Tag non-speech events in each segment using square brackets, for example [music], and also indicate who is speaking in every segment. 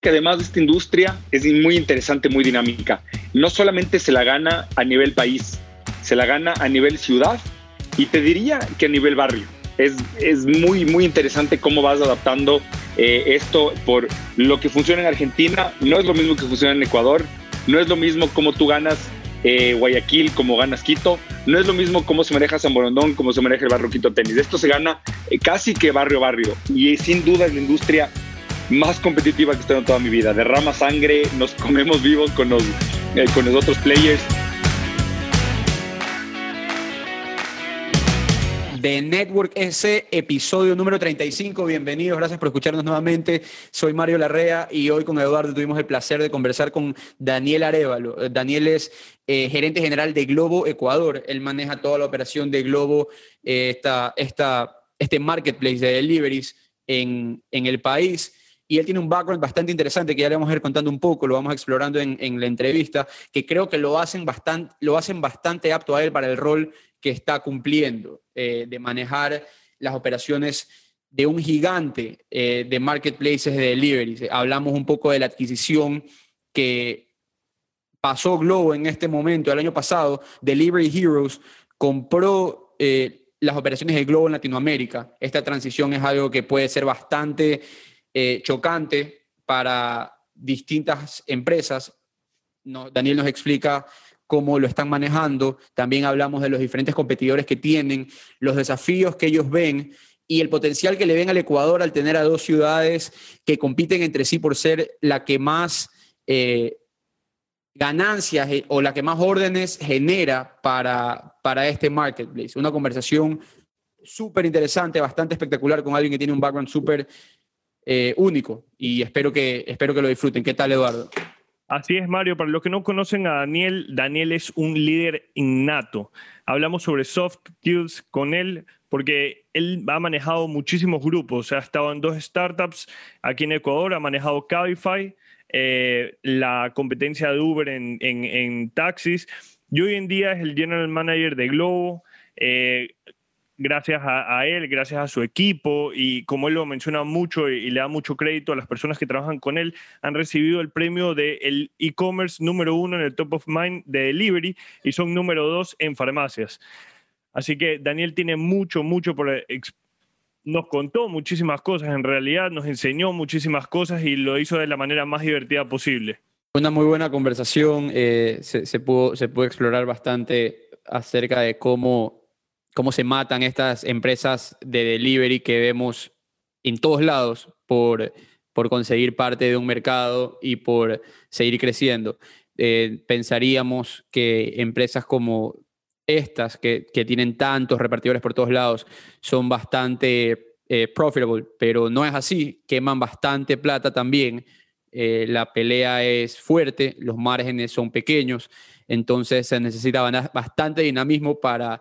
Speaker 1: que además de esta industria es muy interesante, muy dinámica. No solamente se la gana a nivel país, se la gana a nivel ciudad y te diría que a nivel barrio. Es, es muy, muy interesante cómo vas adaptando eh, esto por lo que funciona en Argentina. No es lo mismo que funciona en Ecuador. No es lo mismo cómo tú ganas eh, Guayaquil como ganas Quito. No es lo mismo cómo se maneja San Borondón, como se maneja el barrio Quito Tenis. Esto se gana eh, casi que barrio barrio. Y sin duda es la industria más competitiva que he en toda mi vida. Derrama sangre, nos comemos vivos con los, eh, con los otros players.
Speaker 2: de Network S, episodio número 35. Bienvenidos, gracias por escucharnos nuevamente. Soy Mario Larrea y hoy con Eduardo tuvimos el placer de conversar con Daniel Arevalo. Eh, Daniel es eh, gerente general de Globo Ecuador. Él maneja toda la operación de Globo, esta, esta, este marketplace de deliveries en, en el país y él tiene un background bastante interesante que ya le vamos a ir contando un poco, lo vamos explorando en, la entrevista, que creo que lo hacen, bastante, lo hacen bastante apto a él para el rol que está cumpliendo, eh, de manejar las operaciones de un gigante eh, de marketplaces de delivery. Hablamos un poco de la adquisición que pasó Globo en este momento, el año pasado, Delivery Heroes compró eh, las operaciones de Globo en Latinoamérica. Esta transición es algo que puede ser bastante eh, chocante para distintas empresas. Daniel nos explica cómo lo están manejando. También hablamos de los diferentes competidores que tienen, los desafíos que ellos ven y el potencial que le ven al Ecuador al tener a dos ciudades que compiten entre sí por ser la que más eh, ganancias eh, o la que más órdenes genera para, para este marketplace. Una conversación súper interesante, bastante espectacular con alguien que tiene un background súper eh, único y espero que, espero que lo disfruten. ¿Qué tal, Eduardo?
Speaker 3: Así es, Mario. Para los que no conocen a Daniel, Daniel es un líder innato. Hablamos sobre soft skills con él porque él ha manejado muchísimos grupos. Ha estado en dos startups aquí en Ecuador, ha manejado Cabify, eh, la competencia de Uber en, en, taxis y hoy en día es el general manager de Globo. Eh, gracias a, él, gracias a su equipo y como él lo menciona mucho y, le da mucho crédito a las personas que trabajan con él, han recibido el premio de e-commerce número uno en el top of mind de delivery y son número dos en farmacias. Así que Daniel tiene mucho, mucho por... Nos contó muchísimas cosas, en realidad nos enseñó muchísimas cosas y lo hizo de la manera más divertida posible.
Speaker 2: Una muy buena conversación, eh, se, pudo, se pudo explorar bastante acerca de cómo cómo se matan estas empresas de delivery que vemos en todos lados por, por conseguir parte de un mercado y por seguir creciendo. Eh, pensaríamos que empresas como estas, que, tienen tantos repartidores por todos lados, son bastante eh, profitable, pero no es así, queman bastante plata también. Eh, la pelea es fuerte, los márgenes son pequeños, entonces se necesita bastante dinamismo para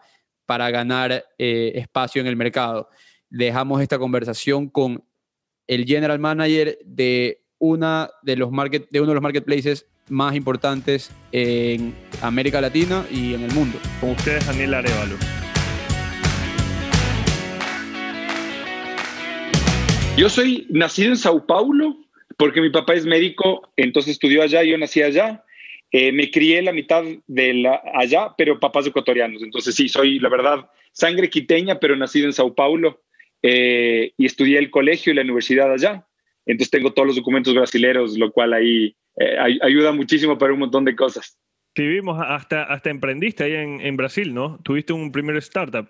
Speaker 2: para ganar eh, espacio en el mercado. Dejamos esta conversación con el general manager de, una de, los market, de uno de los marketplaces más importantes en América Latina y en el mundo.
Speaker 3: Con ustedes, Daniel Arevalo.
Speaker 1: Yo soy nacido en Sao Paulo porque mi papá es médico, entonces estudió allá, yo nací allá. Eh, me crié la mitad de la, allá, pero papás ecuatorianos. Entonces sí, soy, la verdad, sangre quiteña, pero nacido en Sao Paulo eh, y estudié el colegio y la universidad allá. Entonces tengo todos los documentos brasileños, lo cual ahí eh, ayuda muchísimo para un montón de cosas.
Speaker 3: Sí, vimos, hasta, hasta emprendiste ahí en, en Brasil, ¿no? Tuviste un primer startup.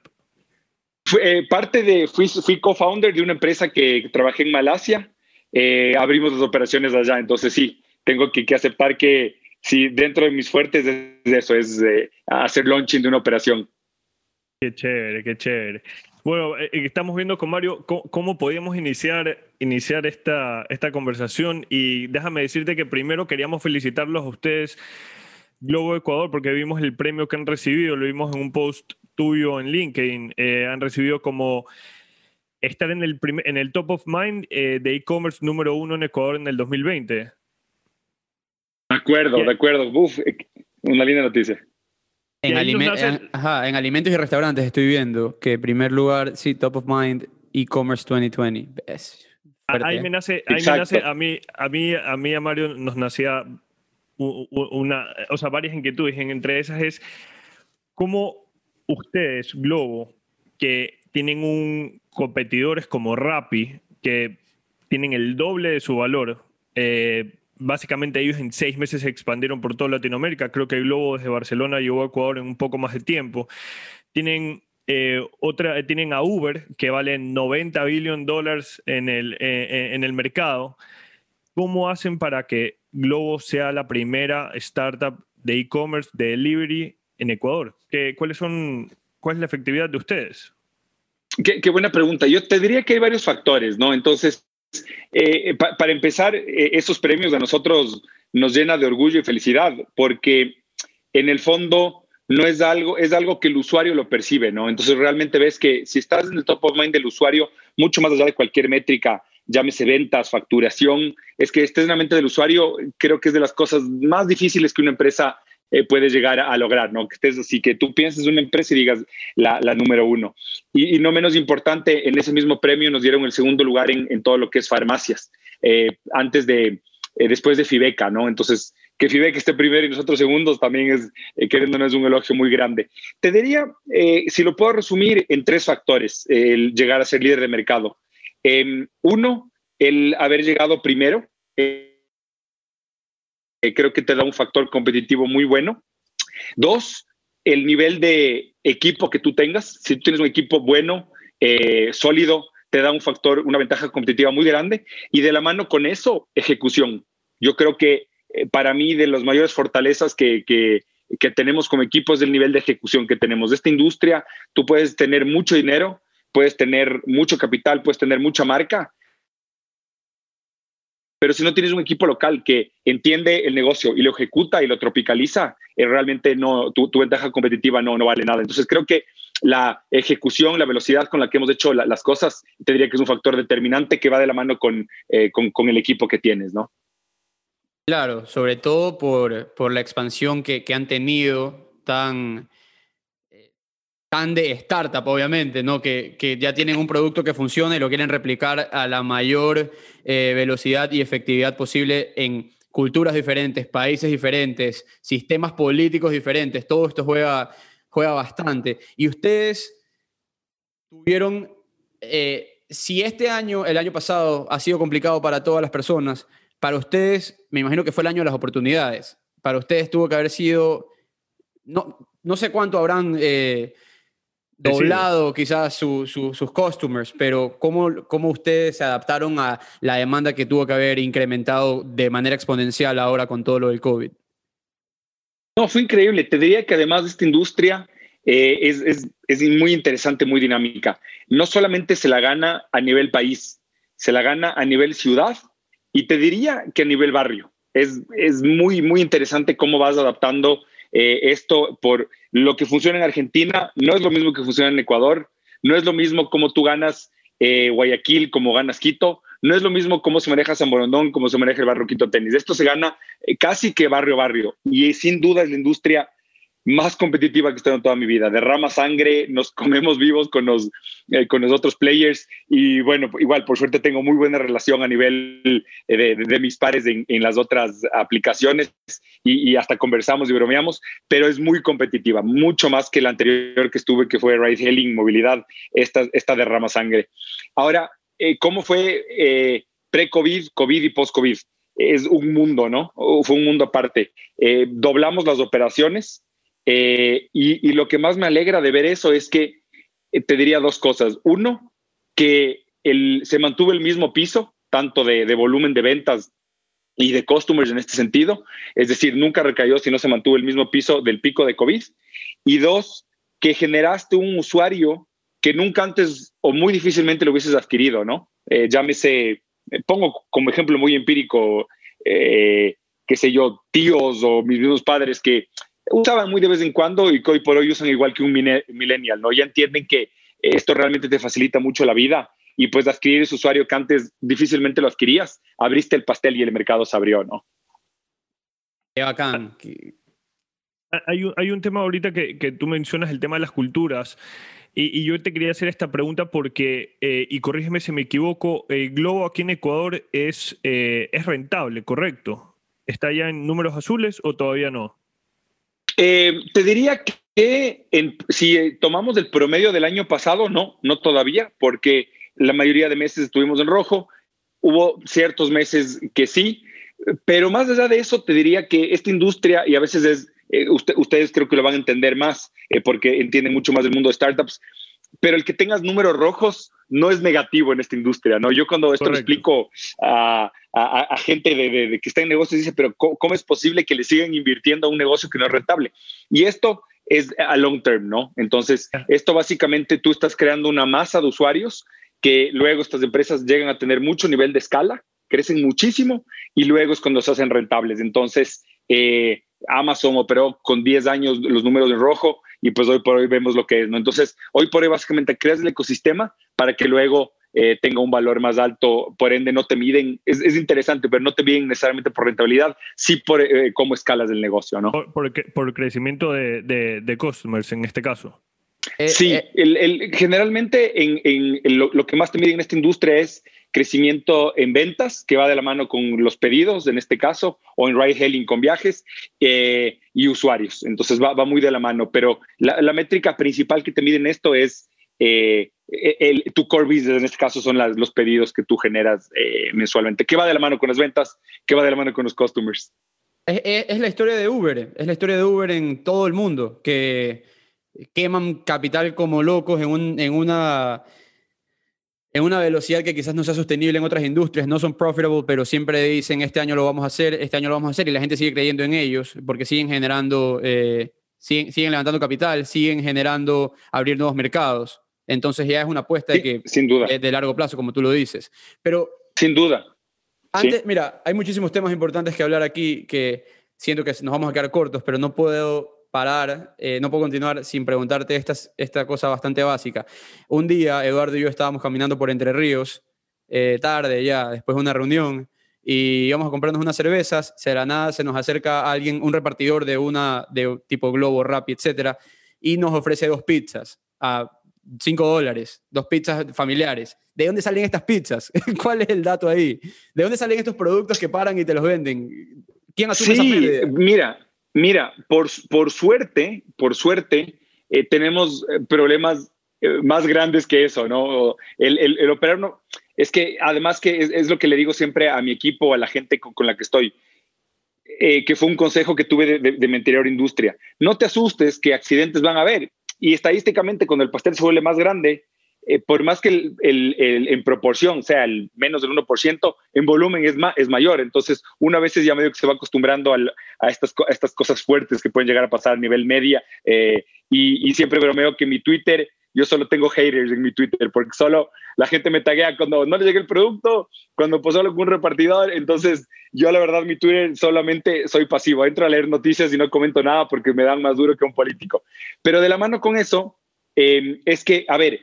Speaker 1: parte de, fui, fui co-founder de una empresa que trabajé en Malasia. abrimos las operaciones allá, entonces sí, tengo que, que aceptar que sí, dentro de mis fuertes es eso, es hacer launching de una operación.
Speaker 3: Qué chévere, qué chévere. Bueno, eh, eh, estamos viendo con Mario cómo, podíamos iniciar, iniciar esta, esta conversación y déjame decirte que primero queríamos felicitarlos a ustedes, Globo Ecuador, porque vimos el premio que han recibido, lo vimos en un post tuyo en LinkedIn, eh, han recibido como estar en el, en el top of mind de e-commerce número uno en Ecuador en el 2020.
Speaker 1: De acuerdo, de acuerdo. Uf, una linda noticia.
Speaker 2: En, en, alimentos y restaurantes estoy viendo que en primer lugar, sí, top of mind, e-commerce 2020. Es
Speaker 3: Ahí me nace, ahí me nace a mí, a mí, a mí, a Mario nos nacía una, o sea, varias inquietudes. Entre esas es cómo ustedes, Globo, que tienen un competidores como Rappi, que tienen el doble de su valor, eh, básicamente ellos en seis meses se expandieron por toda Latinoamérica. Creo que Globo desde Barcelona llegó a Ecuador en un poco más de tiempo. Tienen, eh, otra, tienen a Uber, que vale 90 billones de dólares en el, eh, en el mercado. ¿Cómo hacen para que Globo sea la primera startup de e-commerce, de delivery en Ecuador? ¿Qué, cuáles son, ¿Cuál es la efectividad de ustedes?
Speaker 1: Qué, buena pregunta. Yo te diría que hay varios factores, ¿no? Entonces, eh, para empezar, eh, esos premios a nosotros nos llena de orgullo y felicidad, porque en el fondo no es algo, es algo que el usuario lo percibe, ¿no? Entonces realmente ves que si estás en el top of mind del usuario, mucho más allá de cualquier métrica, llámese ventas, facturación, es que estés en la mente del usuario, creo que es de las cosas más difíciles que una empresa eh, puede llegar a, lograr, ¿no? Que estés así, que tú pienses en una empresa y digas la, número uno. Y, no menos importante, en ese mismo premio nos dieron el segundo lugar en, todo lo que es farmacias, eh, antes de, eh, después de Fibeca, ¿no? Entonces, que Fibeca esté primero y nosotros segundos también es, eh, queriéndonos, un elogio muy grande. Te diría, si lo puedo resumir en tres factores, el llegar a ser líder de mercado. Em, uno, el haber llegado primero. Creo que te da un factor competitivo muy bueno. Dos, el nivel de equipo que tú tengas. Si tú tienes un equipo bueno, sólido, te da un factor, una ventaja competitiva muy grande y de la mano con eso, ejecución. Yo creo que eh, para mí de las mayores fortalezas que, que, tenemos como equipo es el nivel de ejecución que tenemos. De esta industria, tú puedes tener mucho dinero, puedes tener mucho capital, puedes tener mucha marca, pero si no tienes un equipo local que entiende el negocio y lo ejecuta y lo tropicaliza, eh, realmente no, tu, ventaja competitiva no, no vale nada. Entonces creo que la ejecución, la velocidad con la que hemos hecho las cosas, te diría que es un factor determinante que va de la mano con, eh, con, el equipo que tienes, ¿no?
Speaker 2: Claro, sobre todo por, por la expansión que, que han tenido tan, tan de startup, obviamente, ¿no? Que, que, ya tienen un producto que funciona y lo quieren replicar a la mayor eh, velocidad y efectividad posible en culturas diferentes, países diferentes, sistemas políticos diferentes. Todo esto juega juega bastante. Y ustedes tuvieron, eh, si este año, el año pasado, ha sido complicado para todas las personas, para ustedes, me imagino que fue el año de las oportunidades. Para ustedes tuvo que haber sido, no, no sé cuánto habrán eh, doblado quizás sus customers, pero ¿cómo, ¿cómo ustedes se adaptaron a la demanda que tuvo que haber incrementado de manera exponencial ahora con todo lo del COVID?
Speaker 1: No, fue increíble. Te diría que además de esta industria eh, es, es, es, muy interesante, muy dinámica. No solamente se la gana a nivel país, se la gana a nivel ciudad y te diría que a nivel barrio. Es, es muy, muy interesante cómo vas adaptando eh, esto por lo que funciona en Argentina. No es lo mismo que funciona en Ecuador. No es lo mismo cómo tú ganas eh, Guayaquil como ganas Quito no es lo mismo cómo se maneja San Borondón, cómo se maneja el barrio Quito Tenis. Esto se gana eh, casi que barrio a barrio y sin duda es la industria más competitiva que he estado en toda mi vida. Derrama sangre, nos comemos vivos con los, eh, con los otros players y bueno, igual por suerte tengo muy buena relación a nivel eh, de, mis pares en, las otras aplicaciones y, hasta conversamos y bromeamos, pero es muy competitiva, mucho más que la anterior que estuve, que fue Ride Hailing, movilidad, esta, esta derrama sangre. Ahora, eh, cómo fue eh, pre-COVID, COVID y post-COVID. Es un mundo, ¿no? Fue un mundo aparte. Eh, doblamos las operaciones y, lo que más me alegra de ver eso es que te diría dos cosas. Uno, que el, se mantuvo el mismo piso, tanto de, de volumen de ventas y de customers en este sentido. Es decir, nunca recayó si no se mantuvo el mismo piso del pico de COVID. Y dos, que generaste un usuario que nunca antes o muy difícilmente lo hubieses adquirido, ¿no? Eh, llámese, eh, pongo como ejemplo muy empírico, eh, qué sé yo, tíos o mis mismos padres que usaban muy de vez en cuando y que hoy por hoy usan igual que un millennial, ¿no? Ya entienden que esto realmente te facilita mucho la vida y pues adquirir ese usuario que antes difícilmente lo adquirías, abriste el pastel y el mercado se abrió, ¿no?
Speaker 2: Qué bacán.
Speaker 3: Hay un, hay un tema ahorita que, que tú mencionas, el tema de las culturas. Y, yo te quería hacer esta pregunta porque, eh, y corrígeme si me equivoco, el globo aquí en Ecuador es, eh, es rentable, ¿correcto? ¿Está ya en números azules o todavía no?
Speaker 1: Eh, te diría que si tomamos el promedio del año pasado, no, no todavía, porque la mayoría de meses estuvimos en rojo. Hubo ciertos meses que sí, pero más allá de eso, te diría que esta industria, y a veces es eh, ustedes creo que lo van a entender más eh, porque entienden mucho más del mundo de startups, pero el que tengas números rojos no es negativo en esta industria, ¿no? Yo cuando esto lo explico a, gente de, que está en negocios, dice, pero ¿cómo, es posible que le sigan invirtiendo a un negocio que no es rentable? Y esto es a long term, ¿no? Entonces, esto básicamente tú estás creando una masa de usuarios que luego estas empresas llegan a tener mucho nivel de escala, crecen muchísimo y luego es cuando se hacen rentables. Entonces, eh, Amazon operó con 10 años los números en rojo y pues hoy por hoy vemos lo que es, ¿no? Entonces, hoy por hoy básicamente creas el ecosistema para que luego eh, tenga un valor más alto, por ende no te miden, es, interesante, pero no te miden necesariamente por rentabilidad, sí por eh, cómo escalas el negocio, ¿no?
Speaker 3: Por, por, crecimiento de, de, customers en este caso.
Speaker 1: Eh, sí, el, generalmente en, lo, lo, que más te miden en esta industria es crecimiento en ventas, que va de la mano con los pedidos, en este caso, o en ride hailing con viajes, eh, y usuarios. Entonces va, muy de la mano, pero la, métrica principal que te miden esto es eh, el, tu core business, en este caso son los pedidos que tú generas eh, mensualmente. ¿Qué va de la mano con las ventas? ¿Qué va de la mano con los customers?
Speaker 2: Es, la historia de Uber, es la historia de Uber en todo el mundo, que queman capital como locos en, en una en una velocidad que quizás no sea sostenible en otras industrias, no son profitable, pero siempre dicen este año lo vamos a hacer, este año lo vamos a hacer y la gente sigue creyendo en ellos porque siguen generando, eh, siguen, levantando capital, siguen generando abrir nuevos mercados. Entonces ya es una apuesta de que
Speaker 1: sin duda.
Speaker 2: de largo plazo, como tú lo dices. Pero
Speaker 1: sin duda.
Speaker 2: Antes, mira, hay muchísimos temas importantes que hablar aquí que siento que nos vamos a quedar cortos, pero no puedo parar, eh, no puedo continuar sin preguntarte esta, esta cosa bastante básica. Un día, Eduardo y yo estábamos caminando por Entre Ríos, eh, tarde ya, después de una reunión, y íbamos a comprarnos unas cervezas, se la nada se nos acerca alguien, un repartidor de una, de tipo Globo, Rappi, etcétera, y nos ofrece dos pizzas a 5 dólares, dos pizzas familiares. ¿De dónde salen estas pizzas? [laughs] ¿Cuál es el dato ahí? ¿De dónde salen estos productos que paran y te los venden? ¿Quién asume esa pérdida?
Speaker 1: Mira, Mira, por, por suerte, por suerte, eh, tenemos eh, problemas eh, más grandes que eso, ¿no? El, el, operar no, es que además que es, lo que le digo siempre a mi equipo, a la gente con, la que estoy, que fue un consejo que tuve de, de, mi anterior industria. No te asustes que accidentes van a haber. Y estadísticamente, cuando el pastel se vuelve más grande, eh, por más que el, en proporción sea el menos del 1%, en volumen es, es mayor. Entonces, una vez ya medio que se va acostumbrando a, estas, estas cosas fuertes que pueden llegar a pasar a nivel media. Eh, y, siempre bromeo que mi Twitter, yo solo tengo haters en mi Twitter, porque solo la gente me taguea cuando no le llega el producto, cuando pasó algún repartidor. Entonces, yo la verdad, mi Twitter solamente soy pasivo. Entro a leer noticias y no comento nada porque me dan más duro que un político. Pero de la mano con eso, eh, es que, a ver,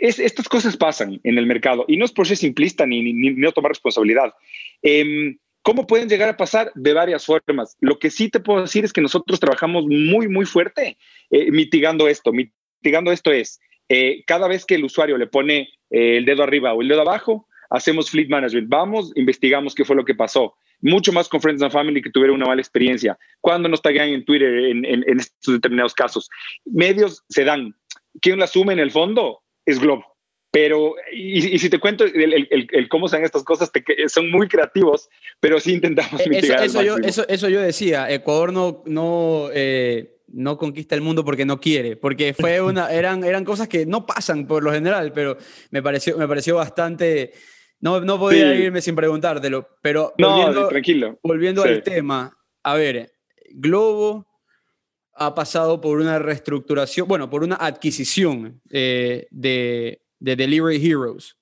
Speaker 1: estas cosas pasan en el mercado y no es por ser simplista ni, ni, no tomar responsabilidad. Em, ¿Cómo pueden llegar a pasar? De varias formas. Lo que sí te puedo decir es que nosotros trabajamos muy, muy fuerte eh, mitigando esto. Mitigando esto es, eh, cada vez que el usuario le pone eh, el dedo arriba o el dedo abajo, hacemos fleet management. Vamos, investigamos qué fue lo que pasó. Mucho más con Friends and Family que tuvieron una mala experiencia. Cuando nos taguean en Twitter en estos determinados casos. Medios se dan. ¿Quién lo asume en el fondo? Es Globo. Pero, y, si te cuento el, cómo sean estas cosas, son muy creativos, pero sí intentamos
Speaker 2: eh, mitigar. Eso, yo, eso, yo decía, Ecuador no, no, eh, no conquista el mundo porque no quiere, porque fue [laughs] una, eran, eran cosas que no pasan por lo general, pero me pareció, me pareció bastante... No, no podía irme sin preguntártelo, pero
Speaker 1: volviendo, tranquilo.
Speaker 2: volviendo al tema, a ver, Globo ha pasado por una reestructuración, bueno, por una adquisición eh, de, Delivery Heroes.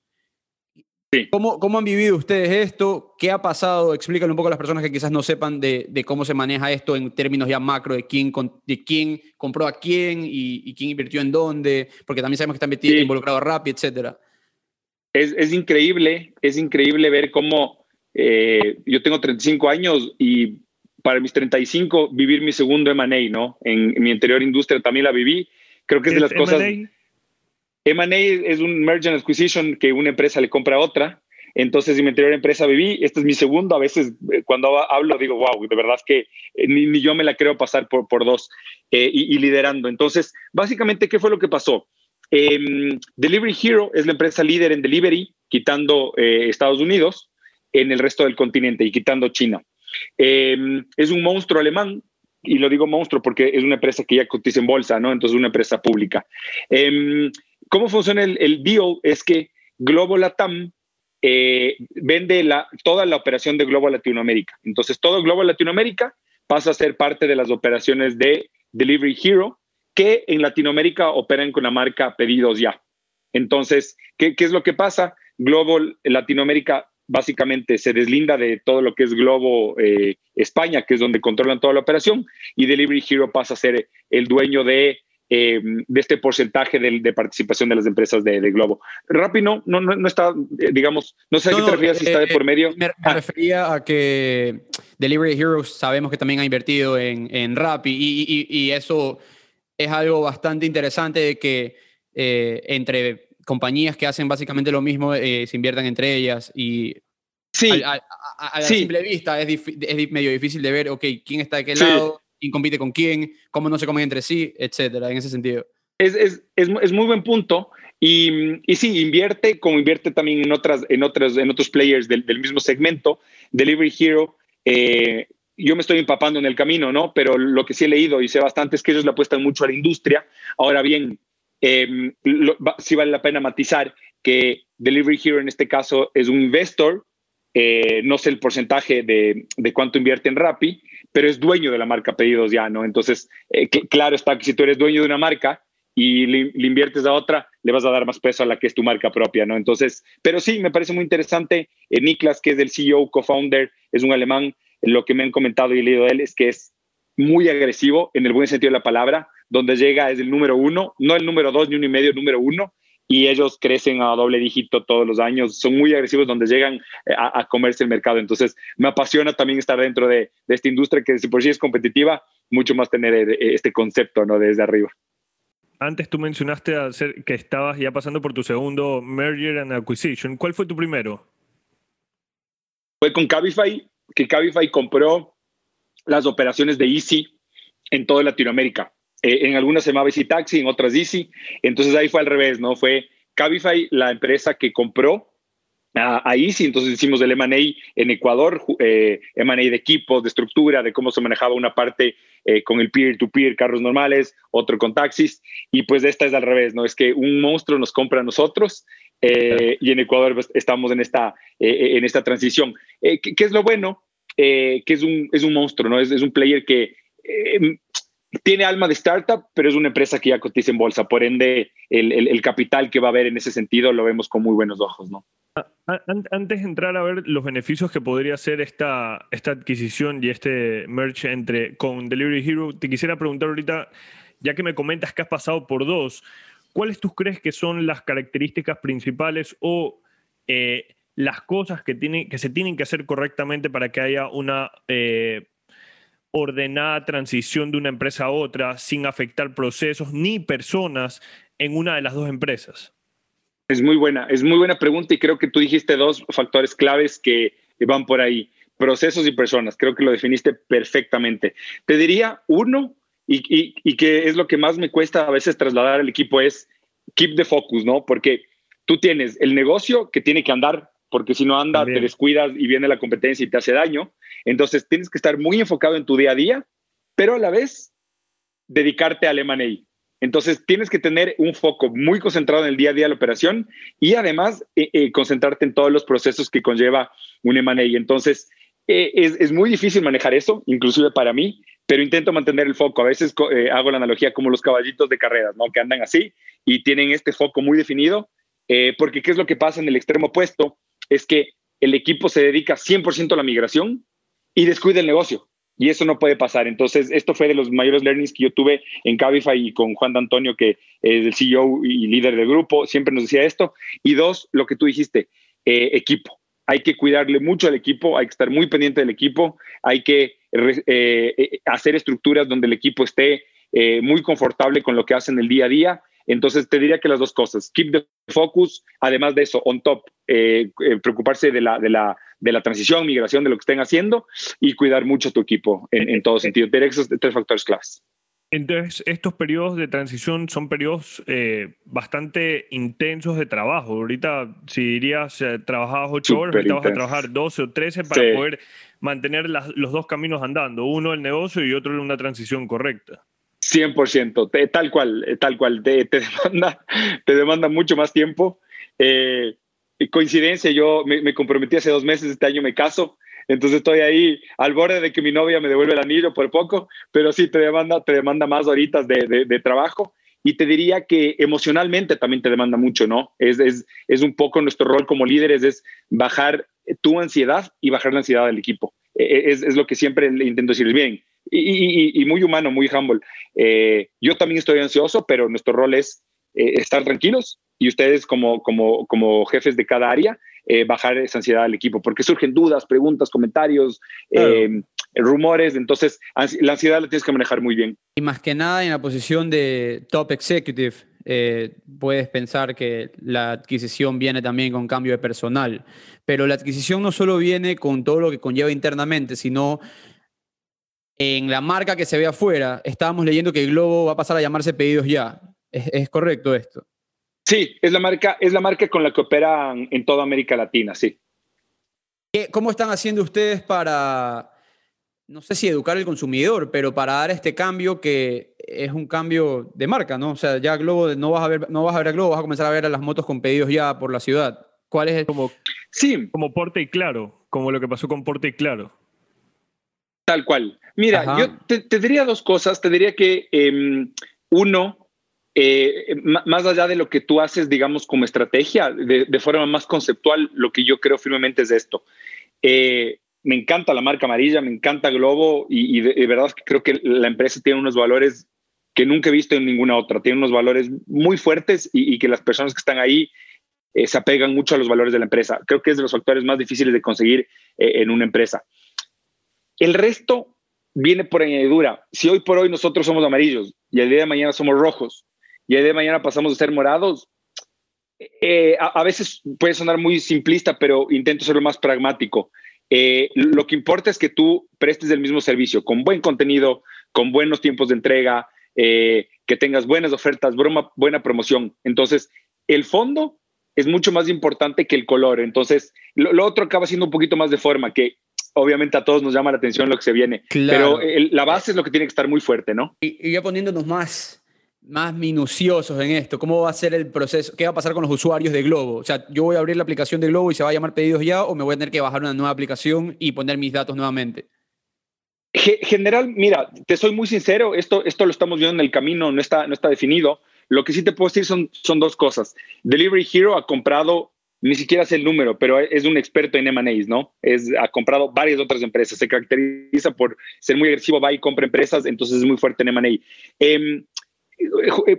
Speaker 2: ¿Cómo, ¿Cómo, han vivido ustedes esto? ¿Qué ha pasado? Explícalo un poco a las personas que quizás no sepan de, cómo se maneja esto en términos ya macro, de quién, de quién compró a quién y, quién invirtió en dónde, porque también sabemos que están metidos, involucrados Rappi, etc.
Speaker 1: Es, es, increíble, es increíble ver cómo eh, yo tengo 35 años y para mis 35 vivir mi segundo M&A, ¿no? En, mi anterior industria también la viví. Creo que es de las cosas... M&A es un merger and acquisition que una empresa le compra a otra. Entonces, en mi anterior empresa viví, este es mi segundo, a veces eh, cuando hablo digo, wow, de verdad que eh, ni, yo me la creo pasar por, por dos eh, y, liderando. Entonces, básicamente, ¿qué fue lo que pasó? Em, delivery Hero es la empresa líder en delivery, quitando Estados Unidos en el resto del continente y quitando China. Em, es un monstruo alemán, y lo digo monstruo porque es una empresa que ya cotiza en bolsa, ¿no? Entonces, una empresa pública. Em, ¿Cómo funciona el, el deal? Es que Global Latam eh, vende toda la operación de Globo Latinoamérica. Entonces, todo Globo Latinoamérica pasa a ser parte de las operaciones de Delivery Hero, que en Latinoamérica operan con la marca Pedidos Ya. Entonces, ¿qué, es lo que pasa? Globo Latinoamérica básicamente se deslinda de todo lo que es Globo eh, España, que es donde controlan toda la operación, y Delivery Hero pasa a ser el dueño de eh, de este porcentaje de, participación de las empresas de, Globo. Rappi no, no, no, está, eh, digamos, no sé a qué te refieres si está de por medio.
Speaker 2: Me, ah. refería a que Delivery Heroes sabemos que también ha invertido en, en Rappi y, y, eso es algo bastante interesante de que entre compañías que hacen básicamente lo mismo se inviertan entre ellas y
Speaker 1: sí,
Speaker 2: a, a, simple vista es, es, medio difícil de ver, ok, quién está de qué lado quién compite con quién, cómo no se comen entre sí, etcétera, en ese sentido.
Speaker 1: Es, es, es, es muy buen punto. Y, y, sí, invierte como invierte también en, otras, en, otras, en otros players del, del mismo segmento. Delivery Hero, eh, yo me estoy empapando en el camino, ¿no? Pero lo que sí he leído y sé bastante es que ellos le apuestan mucho a la industria. Ahora bien, eh, sí vale la pena matizar que Delivery Hero en este caso es un investor, eh, no sé el porcentaje de, de, cuánto invierte en Rappi, pero es dueño de la marca Pedidos Ya, ¿no? Entonces, eh, claro está que si tú eres dueño de una marca y le, inviertes a otra, le vas a dar más peso a la que es tu marca propia, ¿no? Entonces, pero sí, me parece muy interesante. Eh, Niklas, que es el CEO, co-founder, es un alemán. Lo que me han comentado y leído de él es que es muy agresivo en el buen sentido de la palabra, donde llega es el número uno, no el número dos ni uno y medio, número uno, y ellos crecen a doble dígito todos los años, son muy agresivos donde llegan eh, a, comerse el mercado. Entonces, me apasiona también estar dentro de, esta industria que si por sí es competitiva, mucho más tener eh, este concepto ¿no? desde arriba.
Speaker 3: Antes tú mencionaste que estabas ya pasando por tu segundo merger and acquisition. ¿Cuál fue tu primero?
Speaker 1: Fue con Cabify, que Cabify compró las operaciones de Easy en toda Latinoamérica. Eh, en algunas se llamaba Easy Taxi, en otras Easy. Entonces ahí fue al revés, ¿no? Fue Cabify la empresa que compró a, Easy, entonces hicimos el M&A en Ecuador, eh, M&A de equipo, de estructura, de cómo se manejaba una parte eh, con el peer-to-peer, carros normales, otro con taxis, y pues esta es al revés, ¿no? Es que un monstruo nos compra a nosotros y en Ecuador pues, estamos en esta, en esta transición. ¿qué, es lo bueno? que es un, es un monstruo, ¿no? Es, es un player que tiene alma de startup, pero es una empresa que ya cotiza en bolsa. Por ende, el, capital que va a haber en ese sentido lo vemos con muy buenos ojos, ¿no?
Speaker 3: Antes de entrar a ver los beneficios que podría ser esta, esta adquisición y este merge entre, con Delivery Hero, te quisiera preguntar ahorita, ya que me comentas que has pasado por dos, ¿cuáles tú crees que son las características principales o eh, las cosas que, tiene, que se tienen que hacer correctamente para que haya una eh, ordenada transición de una empresa a otra sin afectar procesos ni personas en una de las dos empresas?
Speaker 1: Es muy buena, es muy buena pregunta y creo que tú dijiste dos factores claves que van por ahí, procesos y personas. Creo que lo definiste perfectamente. Te diría uno, y, y, que es lo que más me cuesta a veces trasladar al equipo, es keep the focus, ¿no? Porque tú tienes el negocio que tiene que andar porque si no anda, te descuidas y viene la competencia y te hace daño. Entonces tienes que estar muy enfocado en tu día a día, pero a la vez dedicarte al M&A. Entonces tienes que tener un foco muy concentrado en el día a día de la operación y además eh, eh, concentrarte en todos los procesos que conlleva un M&A. Entonces eh, es, muy difícil manejar eso, inclusive para mí, pero intento mantener el foco. A veces hago la analogía como los caballitos de carreras, ¿no? Que andan así y tienen este foco muy definido, porque ¿qué es lo que pasa en el extremo opuesto? Es que el equipo se dedica 100% a la migración y descuida el negocio. Y eso no puede pasar. Entonces, esto fue de los mayores learnings que yo tuve en Cabify y con Juan Antonio, que es el CEO y líder del grupo, siempre nos decía esto. Y dos, lo que tú dijiste, eh, equipo. Hay que cuidarle mucho al equipo, hay que estar muy pendiente del equipo, hay que eh, eh, hacer estructuras donde el equipo esté muy confortable con lo que hacen el día a día Entonces te diría que las dos cosas, keep the focus, además de eso, on top, eh, eh, preocuparse de la, de, la, de la transición, migración, de lo que estén haciendo y cuidar mucho tu equipo en, en todo sentido. Tener esos tres factores claves.
Speaker 3: Entonces, estos periodos de transición son periodos eh, bastante intensos de trabajo. Ahorita, si dirías, eh, trabajabas ocho horas, ahorita vas a trabajar 12 o 13 para poder mantener los dos caminos andando, uno el negocio y otro una transición correcta.
Speaker 1: 100%, tal cual, eh, tal cual, te, [laughs] demanda, te demanda mucho más tiempo. coincidencia, yo me, me comprometí hace dos meses, este año me caso, entonces estoy ahí al borde de que mi novia me devuelve el anillo por poco, pero sí te demanda, te demanda más horitas de, trabajo. Y te diría que emocionalmente también te demanda mucho, ¿no? Es, es, es un poco nuestro rol como líderes, es bajar tu ansiedad y bajar la ansiedad del equipo. E, e, es, es lo que siempre intento decir bien. Y, y, y muy humano, muy humble. Eh, yo también estoy ansioso, pero nuestro rol es eh, estar tranquilos y ustedes como, como, como jefes de cada área eh, bajar esa ansiedad al equipo, porque surgen dudas, preguntas, comentarios, eh, rumores, entonces la ansiedad la tienes que manejar muy bien.
Speaker 2: Y más que nada en la posición de top executive, eh, puedes pensar que la adquisición viene también con cambio de personal, pero la adquisición no solo viene con todo lo que conlleva internamente, sino en la marca que se ve afuera, estábamos leyendo que el Globo va a pasar a llamarse Pedidos Ya. es correcto esto?
Speaker 1: Sí, es la marca, es la marca con la que operan en toda América Latina, sí.
Speaker 2: ¿Cómo están haciendo ustedes para, no sé si educar al consumidor, pero para dar este cambio que es un cambio de marca, ¿no? O sea, ya Globo, no vas a ver, no vas a ver a Globo, vas a comenzar a ver a las motos con pedidos ya por la ciudad. ¿Cuál es el...?
Speaker 3: Como, sí. Como Porte y Claro, como lo que pasó con Porte y Claro.
Speaker 1: Tal cual. Mira, yo te, diría dos cosas. Te diría que, em, uno, eh, más allá de lo que tú haces, digamos, como estrategia, de, forma más conceptual, lo que yo creo firmemente es esto. Eh, me encanta la marca amarilla, me encanta Globo y, de, verdad que creo que la empresa tiene unos valores que nunca he visto en ninguna otra. Tiene unos valores muy fuertes y, que las personas que están ahí eh, se apegan mucho a los valores de la empresa. Creo que es de los factores más difíciles de conseguir en una empresa. El resto viene por añadidura. Si hoy por hoy nosotros somos amarillos y el día de mañana somos rojos, y el de mañana pasamos de ser morados, eh, a, veces puede sonar muy simplista, pero intento ser lo más pragmático. Eh, lo que importa es que tú prestes el mismo servicio, con buen contenido, con buenos tiempos de entrega, eh, que tengas buenas ofertas, buena promoción. Entonces, el fondo es mucho más importante que el color. Entonces, lo, otro acaba siendo un poquito más de forma, que obviamente a todos nos llama la atención lo que se viene. Pero la base es lo que tiene que estar muy fuerte, ¿no?
Speaker 2: Y, y ya poniéndonos más más minuciosos en esto. ¿Cómo va a ser el proceso? ¿Qué va a pasar con los usuarios de Globo? O sea, yo voy a abrir la aplicación de Globo y se va a llamar pedidos ya o me voy a tener que bajar una nueva aplicación y poner mis datos nuevamente.
Speaker 1: General, mira, te soy muy sincero, esto, esto lo estamos viendo en el camino, no está, no está definido. Lo que sí te puedo decir son, son dos cosas. Delivery Hero ha comprado, ni siquiera sé el número, pero es un experto en M&As, ¿no? Es, ha comprado varias otras empresas, se caracteriza por ser muy agresivo, va y compra empresas, entonces es muy fuerte en M&A. Eh,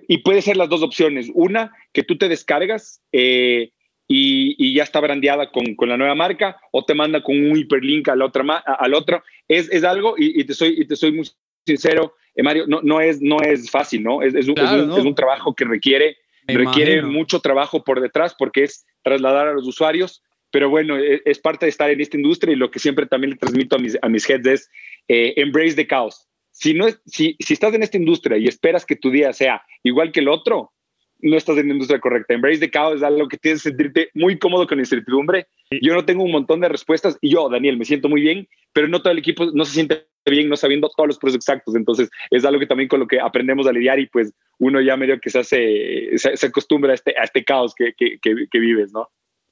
Speaker 1: y puede ser las dos opciones. Una, que tú te descargas eh, y, ya está brandeada con, con, la nueva marca, o te manda con un hiperlink al otro. Al otro. Es, es algo, y, te soy, y te soy muy sincero, eh, Mario, no, no, es, no es fácil, ¿no? Es, es, un, es un, trabajo que requiere, requiere mucho trabajo por detrás porque es trasladar a los usuarios. Pero bueno, es, es, parte de estar en esta industria y lo que siempre también le transmito a mis, a mis heads es eh, embrace the chaos si, no es, si, si estás en esta industria y esperas que tu día sea igual que el otro, no estás en la industria correcta. Embrace the chaos es algo que tienes que sentirte muy cómodo con incertidumbre. Yo no tengo un montón de respuestas y yo, Daniel, me siento muy bien, pero no todo el equipo no se siente bien no sabiendo todos los procesos exactos. Entonces, es algo que también con lo que aprendemos a lidiar y pues uno ya medio que se hace, se, acostumbra a este, a este caos que, que, que vives, ¿no?